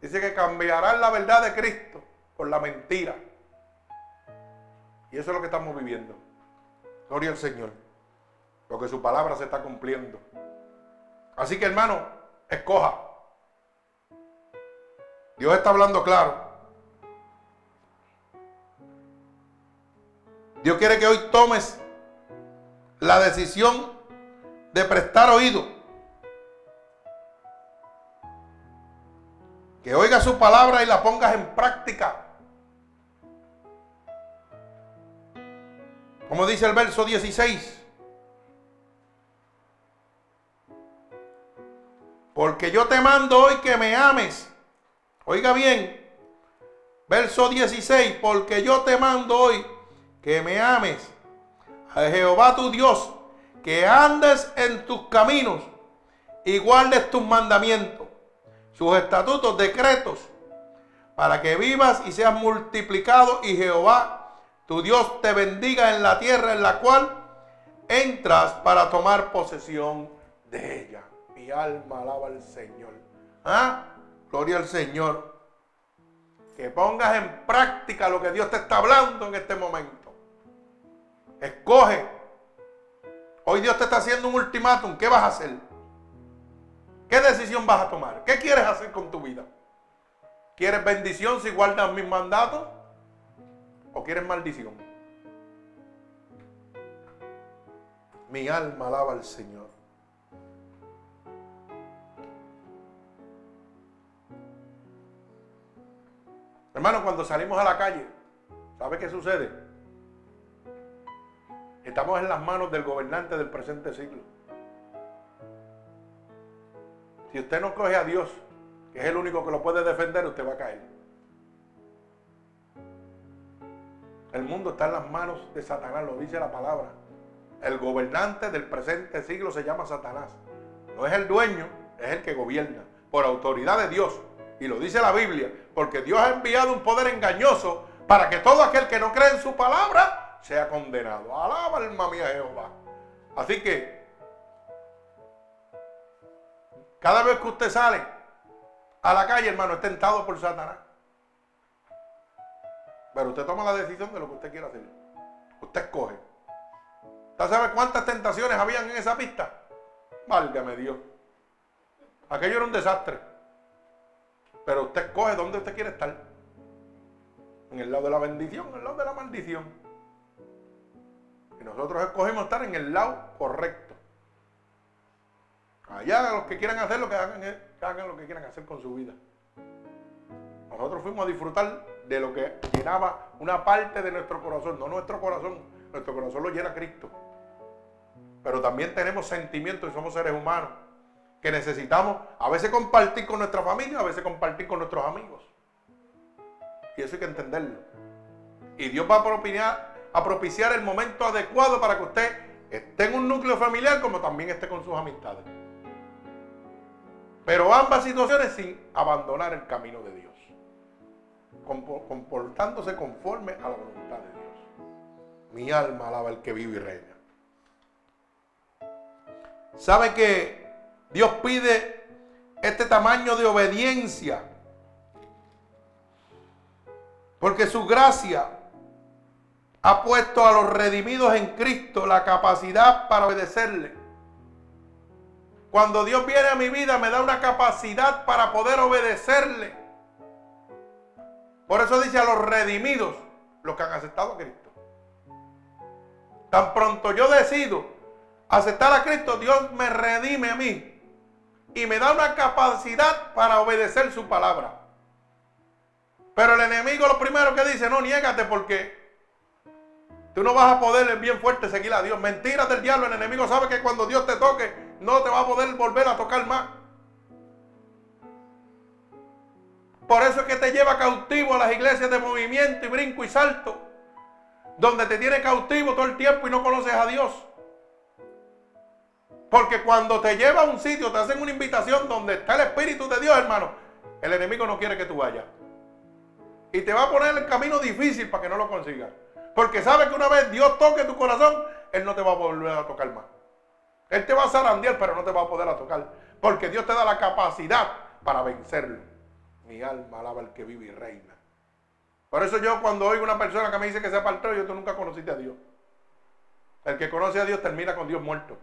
Dice que cambiarán la verdad de Cristo por la mentira. Y eso es lo que estamos viviendo. Gloria al Señor. Porque su palabra se está cumpliendo. Así que hermano, escoja. Dios está hablando claro. Dios quiere que hoy tomes la decisión de prestar oído. Que oiga su palabra y la pongas en práctica. Como dice el verso 16. Porque yo te mando hoy que me ames. Oiga bien. Verso 16. Porque yo te mando hoy que me ames a Jehová tu Dios. Que andes en tus caminos y guardes tus mandamientos, sus estatutos, decretos, para que vivas y seas multiplicado y Jehová tu Dios te bendiga en la tierra en la cual entras para tomar posesión de ella mi alma alaba al Señor. ¿Ah? Gloria al Señor. Que pongas en práctica lo que Dios te está hablando en este momento. Escoge. Hoy Dios te está haciendo un ultimátum. ¿Qué vas a hacer? ¿Qué decisión vas a tomar? ¿Qué quieres hacer con tu vida? ¿Quieres bendición si guardas mis mandatos? ¿O quieres maldición? Mi alma alaba al Señor. Hermano, cuando salimos a la calle, ¿sabe qué sucede? Estamos en las manos del gobernante del presente siglo. Si usted no coge a Dios, que es el único que lo puede defender, usted va a caer. El mundo está en las manos de Satanás, lo dice la palabra. El gobernante del presente siglo se llama Satanás. No es el dueño, es el que gobierna por autoridad de Dios. Y lo dice la Biblia, porque Dios ha enviado un poder engañoso para que todo aquel que no cree en su palabra sea condenado. Alaba alma mía Jehová. Así que, cada vez que usted sale a la calle, hermano, es tentado por Satanás. Pero usted toma la decisión de lo que usted quiera hacer. Usted escoge. ¿Usted sabe cuántas tentaciones habían en esa pista? Válgame Dios. Aquello era un desastre. Pero usted escoge dónde usted quiere estar. En el lado de la bendición, en el lado de la maldición. Y nosotros escogemos estar en el lado correcto. Allá los que quieran hacer lo que hagan, que hagan lo que quieran hacer con su vida. Nosotros fuimos a disfrutar de lo que llenaba una parte de nuestro corazón, no nuestro corazón, nuestro corazón lo llena Cristo. Pero también tenemos sentimientos y somos seres humanos que necesitamos a veces compartir con nuestra familia, a veces compartir con nuestros amigos. Y eso hay que entenderlo. Y Dios va a propiciar, a propiciar el momento adecuado para que usted esté en un núcleo familiar como también esté con sus amistades. Pero ambas situaciones sin abandonar el camino de Dios. Comportándose conforme a la voluntad de Dios. Mi alma alaba al que vive y reina. ¿Sabe que Dios pide este tamaño de obediencia. Porque su gracia ha puesto a los redimidos en Cristo la capacidad para obedecerle. Cuando Dios viene a mi vida me da una capacidad para poder obedecerle. Por eso dice a los redimidos, los que han aceptado a Cristo. Tan pronto yo decido aceptar a Cristo, Dios me redime a mí y me da una capacidad para obedecer su palabra. Pero el enemigo lo primero que dice, no, niégate porque tú no vas a poder bien fuerte seguir a Dios. Mentiras del diablo, el enemigo sabe que cuando Dios te toque, no te va a poder volver a tocar más. Por eso es que te lleva cautivo a las iglesias de movimiento y brinco y salto, donde te tiene cautivo todo el tiempo y no conoces a Dios. Porque cuando te lleva a un sitio, te hacen una invitación donde está el Espíritu de Dios, hermano, el enemigo no quiere que tú vayas. Y te va a poner el camino difícil para que no lo consigas. Porque sabe que una vez Dios toque tu corazón, Él no te va a volver a tocar más. Él te va a zarandear, pero no te va a poder a tocar. Porque Dios te da la capacidad para vencerlo. Mi alma alaba al que vive y reina. Por eso yo cuando oigo una persona que me dice que se apartó, yo tú nunca conociste a Dios. El que conoce a Dios termina con Dios muerto.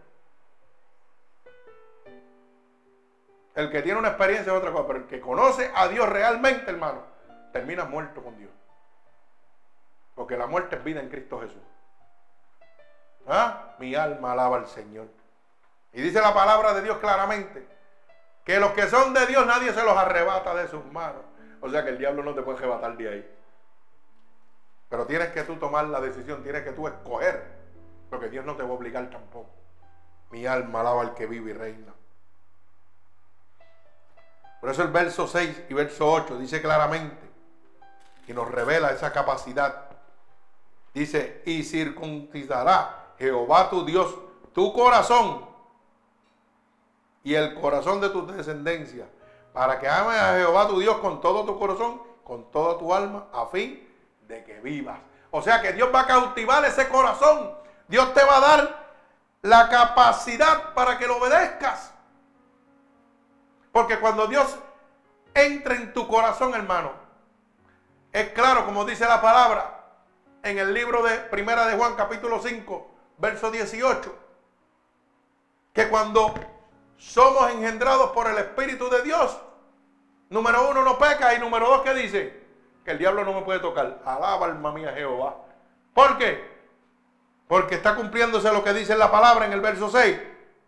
El que tiene una experiencia es otra cosa, pero el que conoce a Dios realmente, hermano, termina muerto con Dios. Porque la muerte es vida en Cristo Jesús. ¿Ah? Mi alma alaba al Señor. Y dice la palabra de Dios claramente que los que son de Dios nadie se los arrebata de sus manos. O sea que el diablo no te puede arrebatar de ahí. Pero tienes que tú tomar la decisión, tienes que tú escoger, porque Dios no te va a obligar tampoco. Mi alma alaba al que vive y reina. Por eso el verso 6 y verso 8 dice claramente y nos revela esa capacidad. Dice, y circuncidará Jehová tu Dios tu corazón y el corazón de tu descendencia, para que ames a Jehová tu Dios con todo tu corazón, con toda tu alma, a fin de que vivas. O sea que Dios va a cautivar ese corazón. Dios te va a dar la capacidad para que lo obedezcas. Porque cuando Dios entra en tu corazón, hermano, es claro, como dice la palabra en el libro de Primera de Juan, capítulo 5, verso 18, que cuando somos engendrados por el Espíritu de Dios. Número uno, no peca. Y número dos, ¿qué dice? Que el diablo no me puede tocar. Alaba alma mía Jehová. ¿Por qué? Porque está cumpliéndose lo que dice la palabra en el verso 6.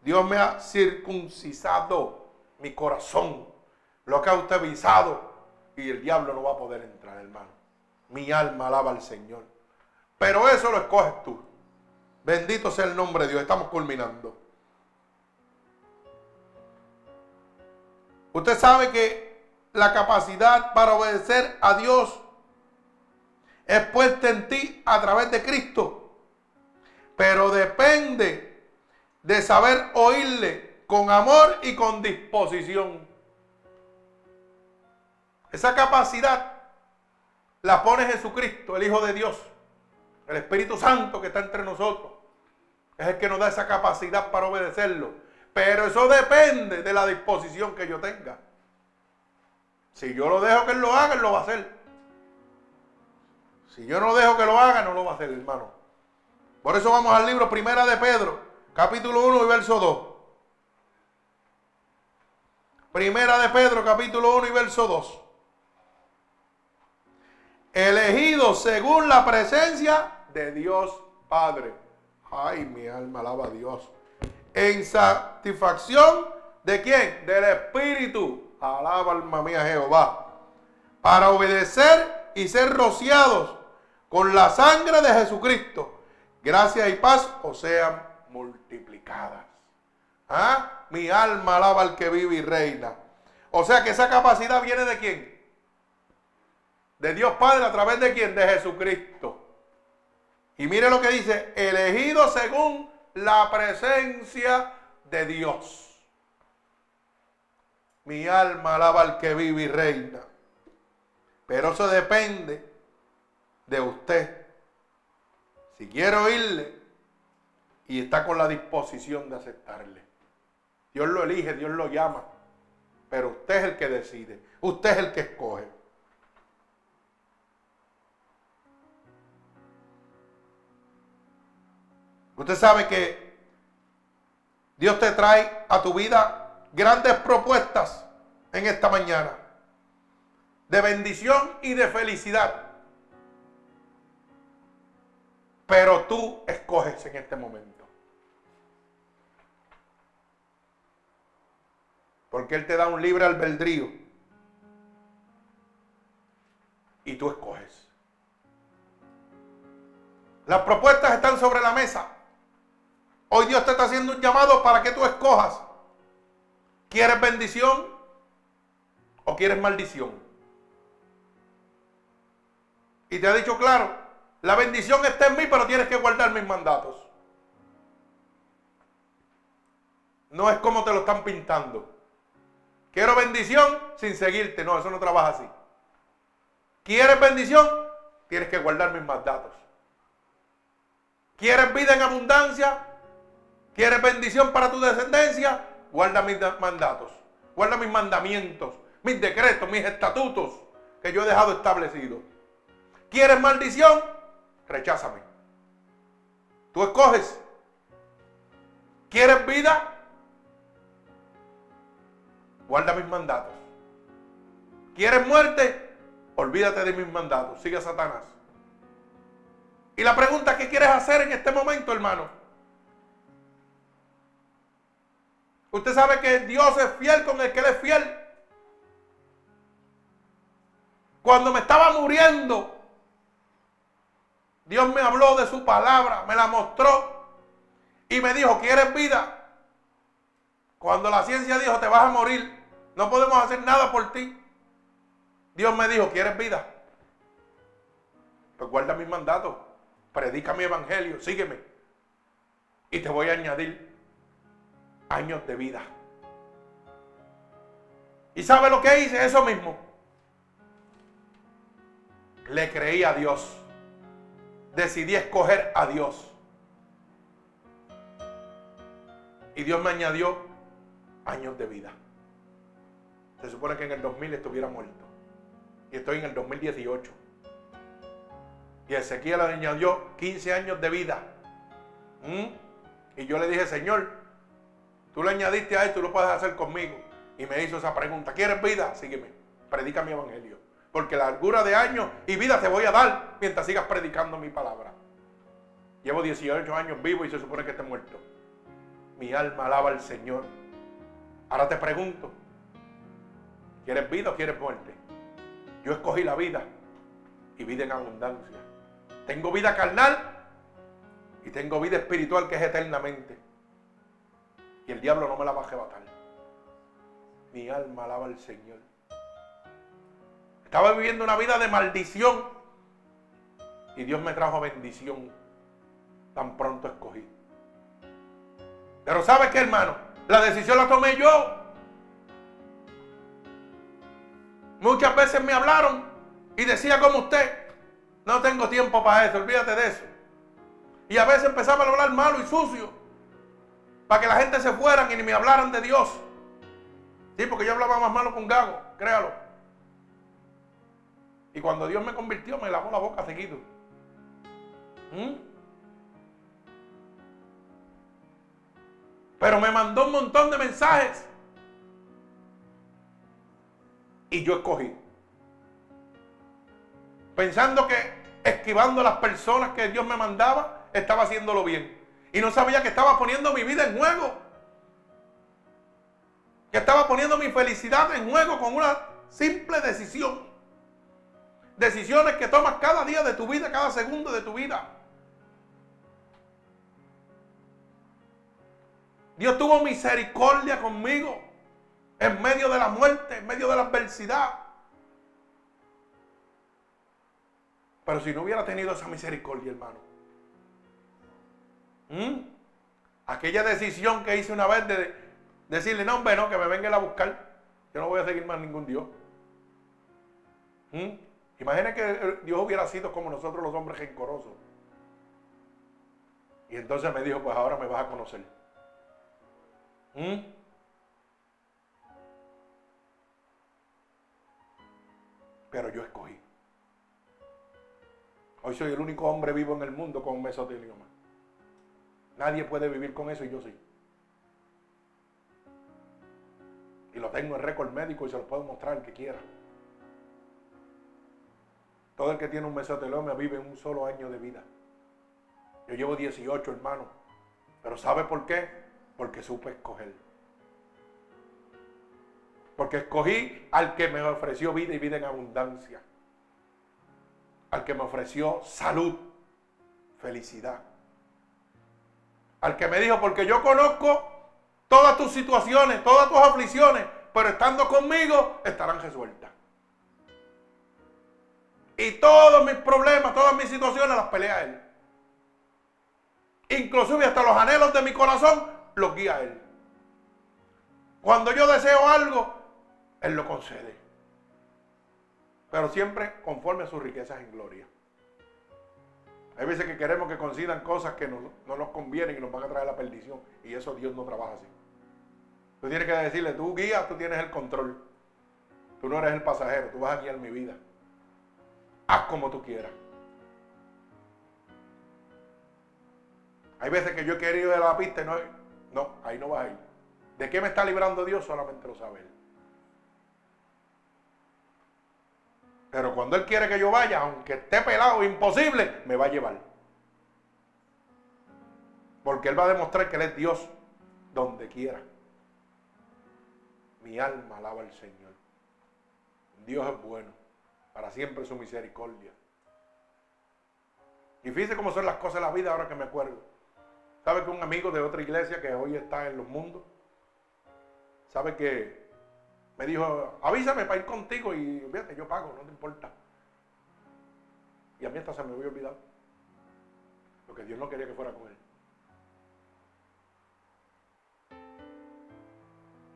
Dios me ha circuncisado mi corazón. Lo que ha visado. Y el diablo no va a poder entrar, hermano. Mi alma alaba al Señor. Pero eso lo escoges tú. Bendito sea el nombre de Dios. Estamos culminando. Usted sabe que la capacidad para obedecer a Dios es puesta en ti a través de Cristo. Pero depende de saber oírle con amor y con disposición. Esa capacidad la pone Jesucristo, el Hijo de Dios, el Espíritu Santo que está entre nosotros. Es el que nos da esa capacidad para obedecerlo. Pero eso depende de la disposición que yo tenga. Si yo lo dejo que él lo haga, él lo va a hacer. Si yo no dejo que lo haga, no lo va a hacer, hermano. Por eso vamos al libro Primera de Pedro, capítulo 1 y verso 2. Primera de Pedro, capítulo 1 y verso 2. Elegido según la presencia de Dios Padre. Ay, mi alma alaba a Dios en satisfacción de quién? Del Espíritu. Alaba alma mía Jehová. Para obedecer y ser rociados con la sangre de Jesucristo. Gracias y paz o sean multiplicadas. ¿Ah? Mi alma alaba al que vive y reina. O sea que esa capacidad viene de quién? De Dios Padre a través de quién? De Jesucristo. Y mire lo que dice, elegido según la presencia de Dios. Mi alma alaba al que vive y reina. Pero eso depende de usted. Si quiere oírle y está con la disposición de aceptarle. Dios lo elige, Dios lo llama. Pero usted es el que decide. Usted es el que escoge. Usted sabe que Dios te trae a tu vida grandes propuestas en esta mañana de bendición y de felicidad. Pero tú escoges en este momento. Porque Él te da un libre albedrío. Y tú escoges. Las propuestas están sobre la mesa. Hoy Dios te está haciendo un llamado para que tú escojas. ¿Quieres bendición o quieres maldición? Y te ha dicho claro, la bendición está en mí, pero tienes que guardar mis mandatos. No es como te lo están pintando. Quiero bendición sin seguirte. No, eso no trabaja así. ¿Quieres bendición? Tienes que guardar mis mandatos. ¿Quieres vida en abundancia? ¿Quieres bendición para tu descendencia? Guarda mis mandatos. Guarda mis mandamientos, mis decretos, mis estatutos que yo he dejado establecidos. ¿Quieres maldición? Recházame. Tú escoges. ¿Quieres vida? Guarda mis mandatos. ¿Quieres muerte? Olvídate de mis mandatos. Sigue a Satanás. Y la pregunta, ¿qué quieres hacer en este momento, hermano? Usted sabe que Dios es fiel con el que Él es fiel. Cuando me estaba muriendo, Dios me habló de su palabra, me la mostró y me dijo, ¿quieres vida? Cuando la ciencia dijo, te vas a morir, no podemos hacer nada por ti. Dios me dijo, ¿quieres vida? Pues guarda mis mandatos predica mi evangelio, sígueme. Y te voy a añadir años de vida. ¿Y sabe lo que hice? Eso mismo. Le creí a Dios. Decidí escoger a Dios. Y Dios me añadió años de vida. Se supone que en el 2000 estuviera muerto. Y estoy en el 2018. Y Ezequiel añadió 15 años de vida. ¿Mm? Y yo le dije, Señor, tú le añadiste a esto, tú lo puedes hacer conmigo. Y me hizo esa pregunta, ¿quieres vida? Sígueme, predica mi evangelio. Porque largura de años y vida te voy a dar mientras sigas predicando mi palabra. Llevo 18 años vivo y se supone que esté muerto. Mi alma alaba al Señor. Ahora te pregunto, ¿quieres vida o quieres muerte? Yo escogí la vida y vida en abundancia. Tengo vida carnal y tengo vida espiritual que es eternamente. Y el diablo no me la va a arrebatar. Mi alma alaba al Señor. Estaba viviendo una vida de maldición y Dios me trajo bendición. Tan pronto escogí. Pero ¿sabe qué, hermano? La decisión la tomé yo. Muchas veces me hablaron y decía como usted, no tengo tiempo para eso, olvídate de eso. Y a veces empezaba a hablar malo y sucio. Para que la gente se fueran y ni me hablaran de Dios. Sí, porque yo hablaba más malo con Gago, créalo. Y cuando Dios me convirtió, me lavó la boca seguido. ¿Mm? Pero me mandó un montón de mensajes. Y yo escogí pensando que esquivando a las personas que Dios me mandaba, estaba haciéndolo bien. Y no sabía que estaba poniendo mi vida en juego. Que estaba poniendo mi felicidad en juego con una simple decisión. Decisiones que tomas cada día de tu vida, cada segundo de tu vida. Dios tuvo misericordia conmigo en medio de la muerte, en medio de la adversidad. Pero si no hubiera tenido esa misericordia, hermano. Aquella decisión que hice una vez de decirle, no, hombre, no, que me venga a buscar. Yo no voy a seguir más ningún Dios. Imagina que Dios hubiera sido como nosotros los hombres rencorosos. Y entonces me dijo, pues ahora me vas a conocer. Pero yo escogí. Hoy soy el único hombre vivo en el mundo con un mesotelioma. Nadie puede vivir con eso y yo sí. Y lo tengo en récord médico y se lo puedo mostrar al que quiera. Todo el que tiene un mesoteloma vive un solo año de vida. Yo llevo 18, hermano. Pero ¿sabe por qué? Porque supe escoger. Porque escogí al que me ofreció vida y vida en abundancia. Al que me ofreció salud, felicidad. Al que me dijo, porque yo conozco todas tus situaciones, todas tus aflicciones, pero estando conmigo estarán resueltas. Y todos mis problemas, todas mis situaciones las pelea Él. Inclusive hasta los anhelos de mi corazón los guía Él. Cuando yo deseo algo, Él lo concede. Pero siempre conforme a sus riquezas en gloria. Hay veces que queremos que consigan cosas que no, no, nos convienen y nos van a traer la perdición. Y eso Dios no trabaja así. Tú tienes que decirle, tú guías, tú tienes el control. Tú no eres el pasajero, tú vas a guiar mi vida haz como tú quieras. Hay veces que yo he querido ir a la pista y no, no, ahí no vas a ir. ¿De qué me está librando Dios? Solamente lo sabe Él. Pero cuando Él quiere que yo vaya, aunque esté pelado, imposible, me va a llevar. Porque Él va a demostrar que Él es Dios donde quiera. Mi alma alaba al Señor. Dios es bueno para siempre su misericordia. Y fíjese cómo son las cosas de la vida ahora que me acuerdo. ¿Sabe que un amigo de otra iglesia que hoy está en los mundos, sabe que me dijo, avísame para ir contigo y fíjate, yo pago, no te importa. Y a mí hasta se me había olvidado. Porque Dios no quería que fuera con él.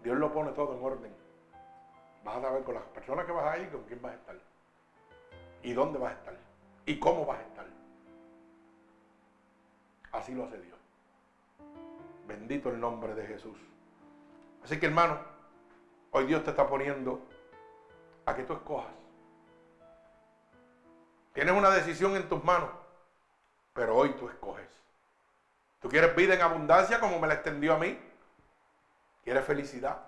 Dios lo pone todo en orden. Vas a saber con las personas que vas a ir con quién vas a estar y dónde vas a estar y cómo vas a estar. Así lo hace Dios. Bendito el nombre de Jesús. Así que hermano, hoy Dios te está poniendo a que tú escojas. Tienes una decisión en tus manos, pero hoy tú escoges. ¿Tú quieres vida en abundancia como me la extendió a mí? ¿Quieres felicidad?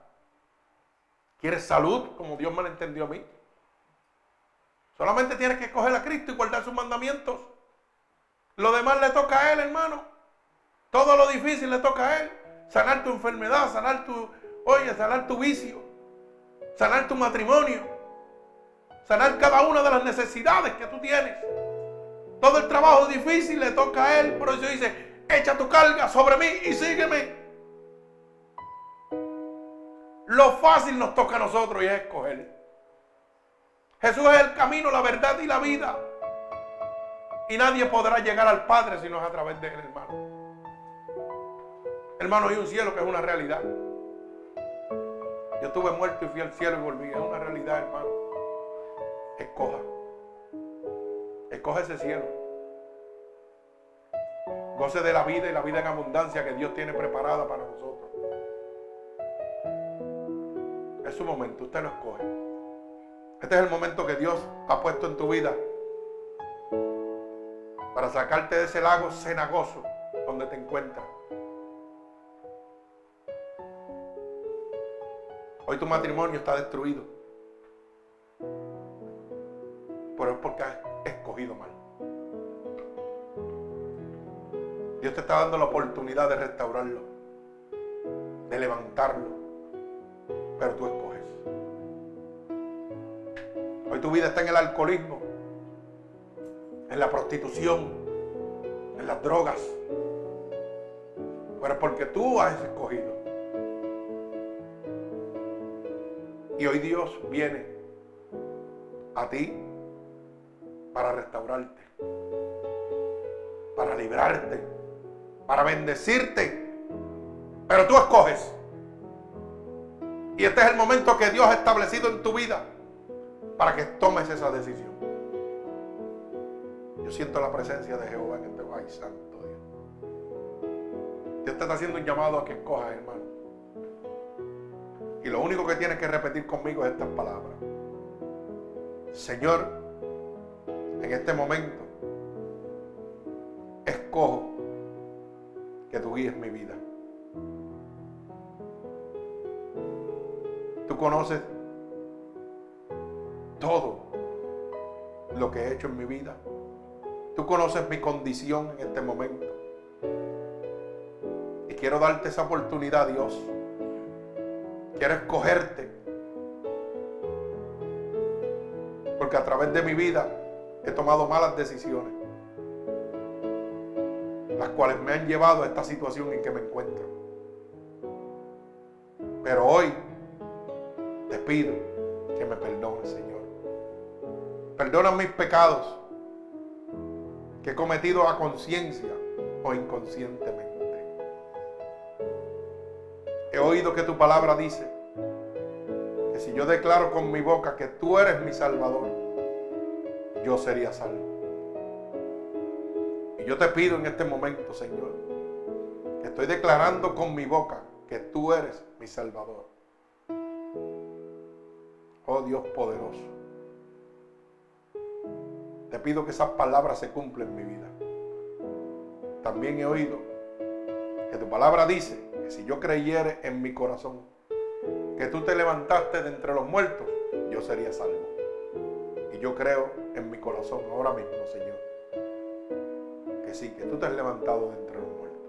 ¿Quieres salud como Dios me la entendió a mí? Solamente tienes que escoger a Cristo y guardar sus mandamientos. Lo demás le toca a Él, hermano. Todo lo difícil le toca a Él. Sanar tu enfermedad, sanar tu, oye, sanar tu vicio, sanar tu matrimonio, sanar cada una de las necesidades que tú tienes. Todo el trabajo difícil le toca a Él. Por eso dice, echa tu carga sobre mí y sígueme. Lo fácil nos toca a nosotros y es escoger. Jesús es el camino, la verdad y la vida. Y nadie podrá llegar al Padre si no es a través de él, hermano. Hermano, hay un cielo que es una realidad. Yo estuve muerto y fui al cielo y volví. Es una realidad, hermano. Escoja. Escoja ese cielo. Goce de la vida y la vida en abundancia que Dios tiene preparada para nosotros. Es su momento, usted lo escoge. Este es el momento que Dios ha puesto en tu vida para sacarte de ese lago cenagoso donde te encuentras. Hoy tu matrimonio está destruido. Pero es porque has escogido mal. Dios te está dando la oportunidad de restaurarlo, de levantarlo. Pero tú escoges. Hoy tu vida está en el alcoholismo, en la prostitución, en las drogas. Pero es porque tú has escogido. Y hoy Dios viene a ti para restaurarte, para librarte, para bendecirte. Pero tú escoges. Y este es el momento que Dios ha establecido en tu vida para que tomes esa decisión. Yo siento la presencia de Jehová en este país, santo Dios. Dios te está haciendo un llamado a que escojas, hermano. Y lo único que tienes que repetir conmigo es estas palabras. Señor, en este momento, escojo que tú guíes mi vida. Tú conoces todo lo que he hecho en mi vida. Tú conoces mi condición en este momento. Y quiero darte esa oportunidad, Dios. Quiero escogerte. Porque a través de mi vida he tomado malas decisiones. Las cuales me han llevado a esta situación en que me encuentro. Pero hoy te pido que me perdones, Señor. Perdona mis pecados que he cometido a conciencia o inconscientemente. He oído que tu palabra dice que si yo declaro con mi boca que tú eres mi Salvador, yo sería salvo. Y yo te pido en este momento, Señor, que estoy declarando con mi boca que tú eres mi Salvador. Oh Dios poderoso. Te pido que esas palabras se cumplan en mi vida. También he oído que tu palabra dice que si yo creyere en mi corazón que tú te levantaste de entre los muertos, yo sería salvo. Y yo creo en mi corazón ahora mismo, Señor, que sí, que tú te has levantado de entre los muertos.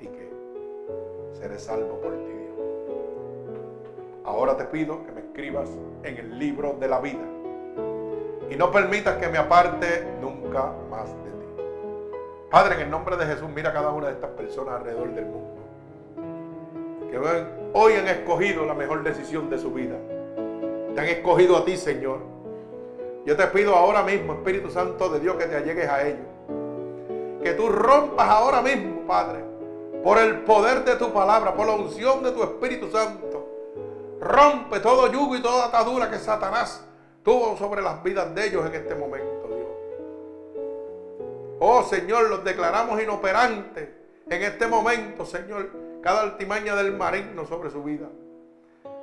Y que seré salvo por ti, Dios. Ahora te pido que me escribas en el libro de la vida y no permitas que me aparte nunca más. Padre, en el nombre de Jesús, mira a cada una de estas personas alrededor del mundo que hoy han escogido la mejor decisión de su vida. Te han escogido a ti, Señor. Yo te pido ahora mismo, Espíritu Santo de Dios, que te allegues a ellos. Que tú rompas ahora mismo, Padre, por el poder de tu palabra, por la unción de tu Espíritu Santo. Rompe todo yugo y toda atadura que Satanás tuvo sobre las vidas de ellos en este momento. Oh Señor, los declaramos inoperantes en este momento, Señor, cada altimaña del maligno sobre su vida.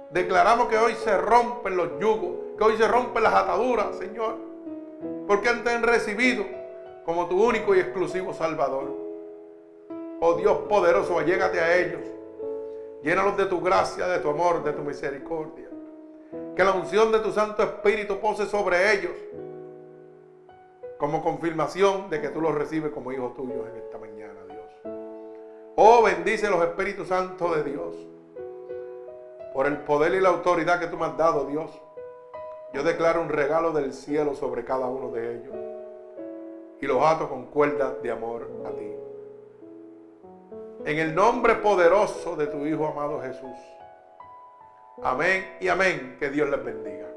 Declaramos que hoy se rompen los yugos, que hoy se rompen las ataduras, Señor, porque te han recibido como tu único y exclusivo Salvador. Oh Dios poderoso, allégate a ellos. Llénalos de tu gracia, de tu amor, de tu misericordia. Que la unción de tu Santo Espíritu pose sobre ellos como confirmación de que tú los recibes como hijos tuyos en esta mañana, Dios. Oh, bendice los Espíritus Santos de Dios. Por el poder y la autoridad que tú me has dado, Dios. Yo declaro un regalo del cielo sobre cada uno de ellos. Y los ato con cuerdas de amor a ti. En el nombre poderoso de tu Hijo amado Jesús. Amén y amén. Que Dios les bendiga.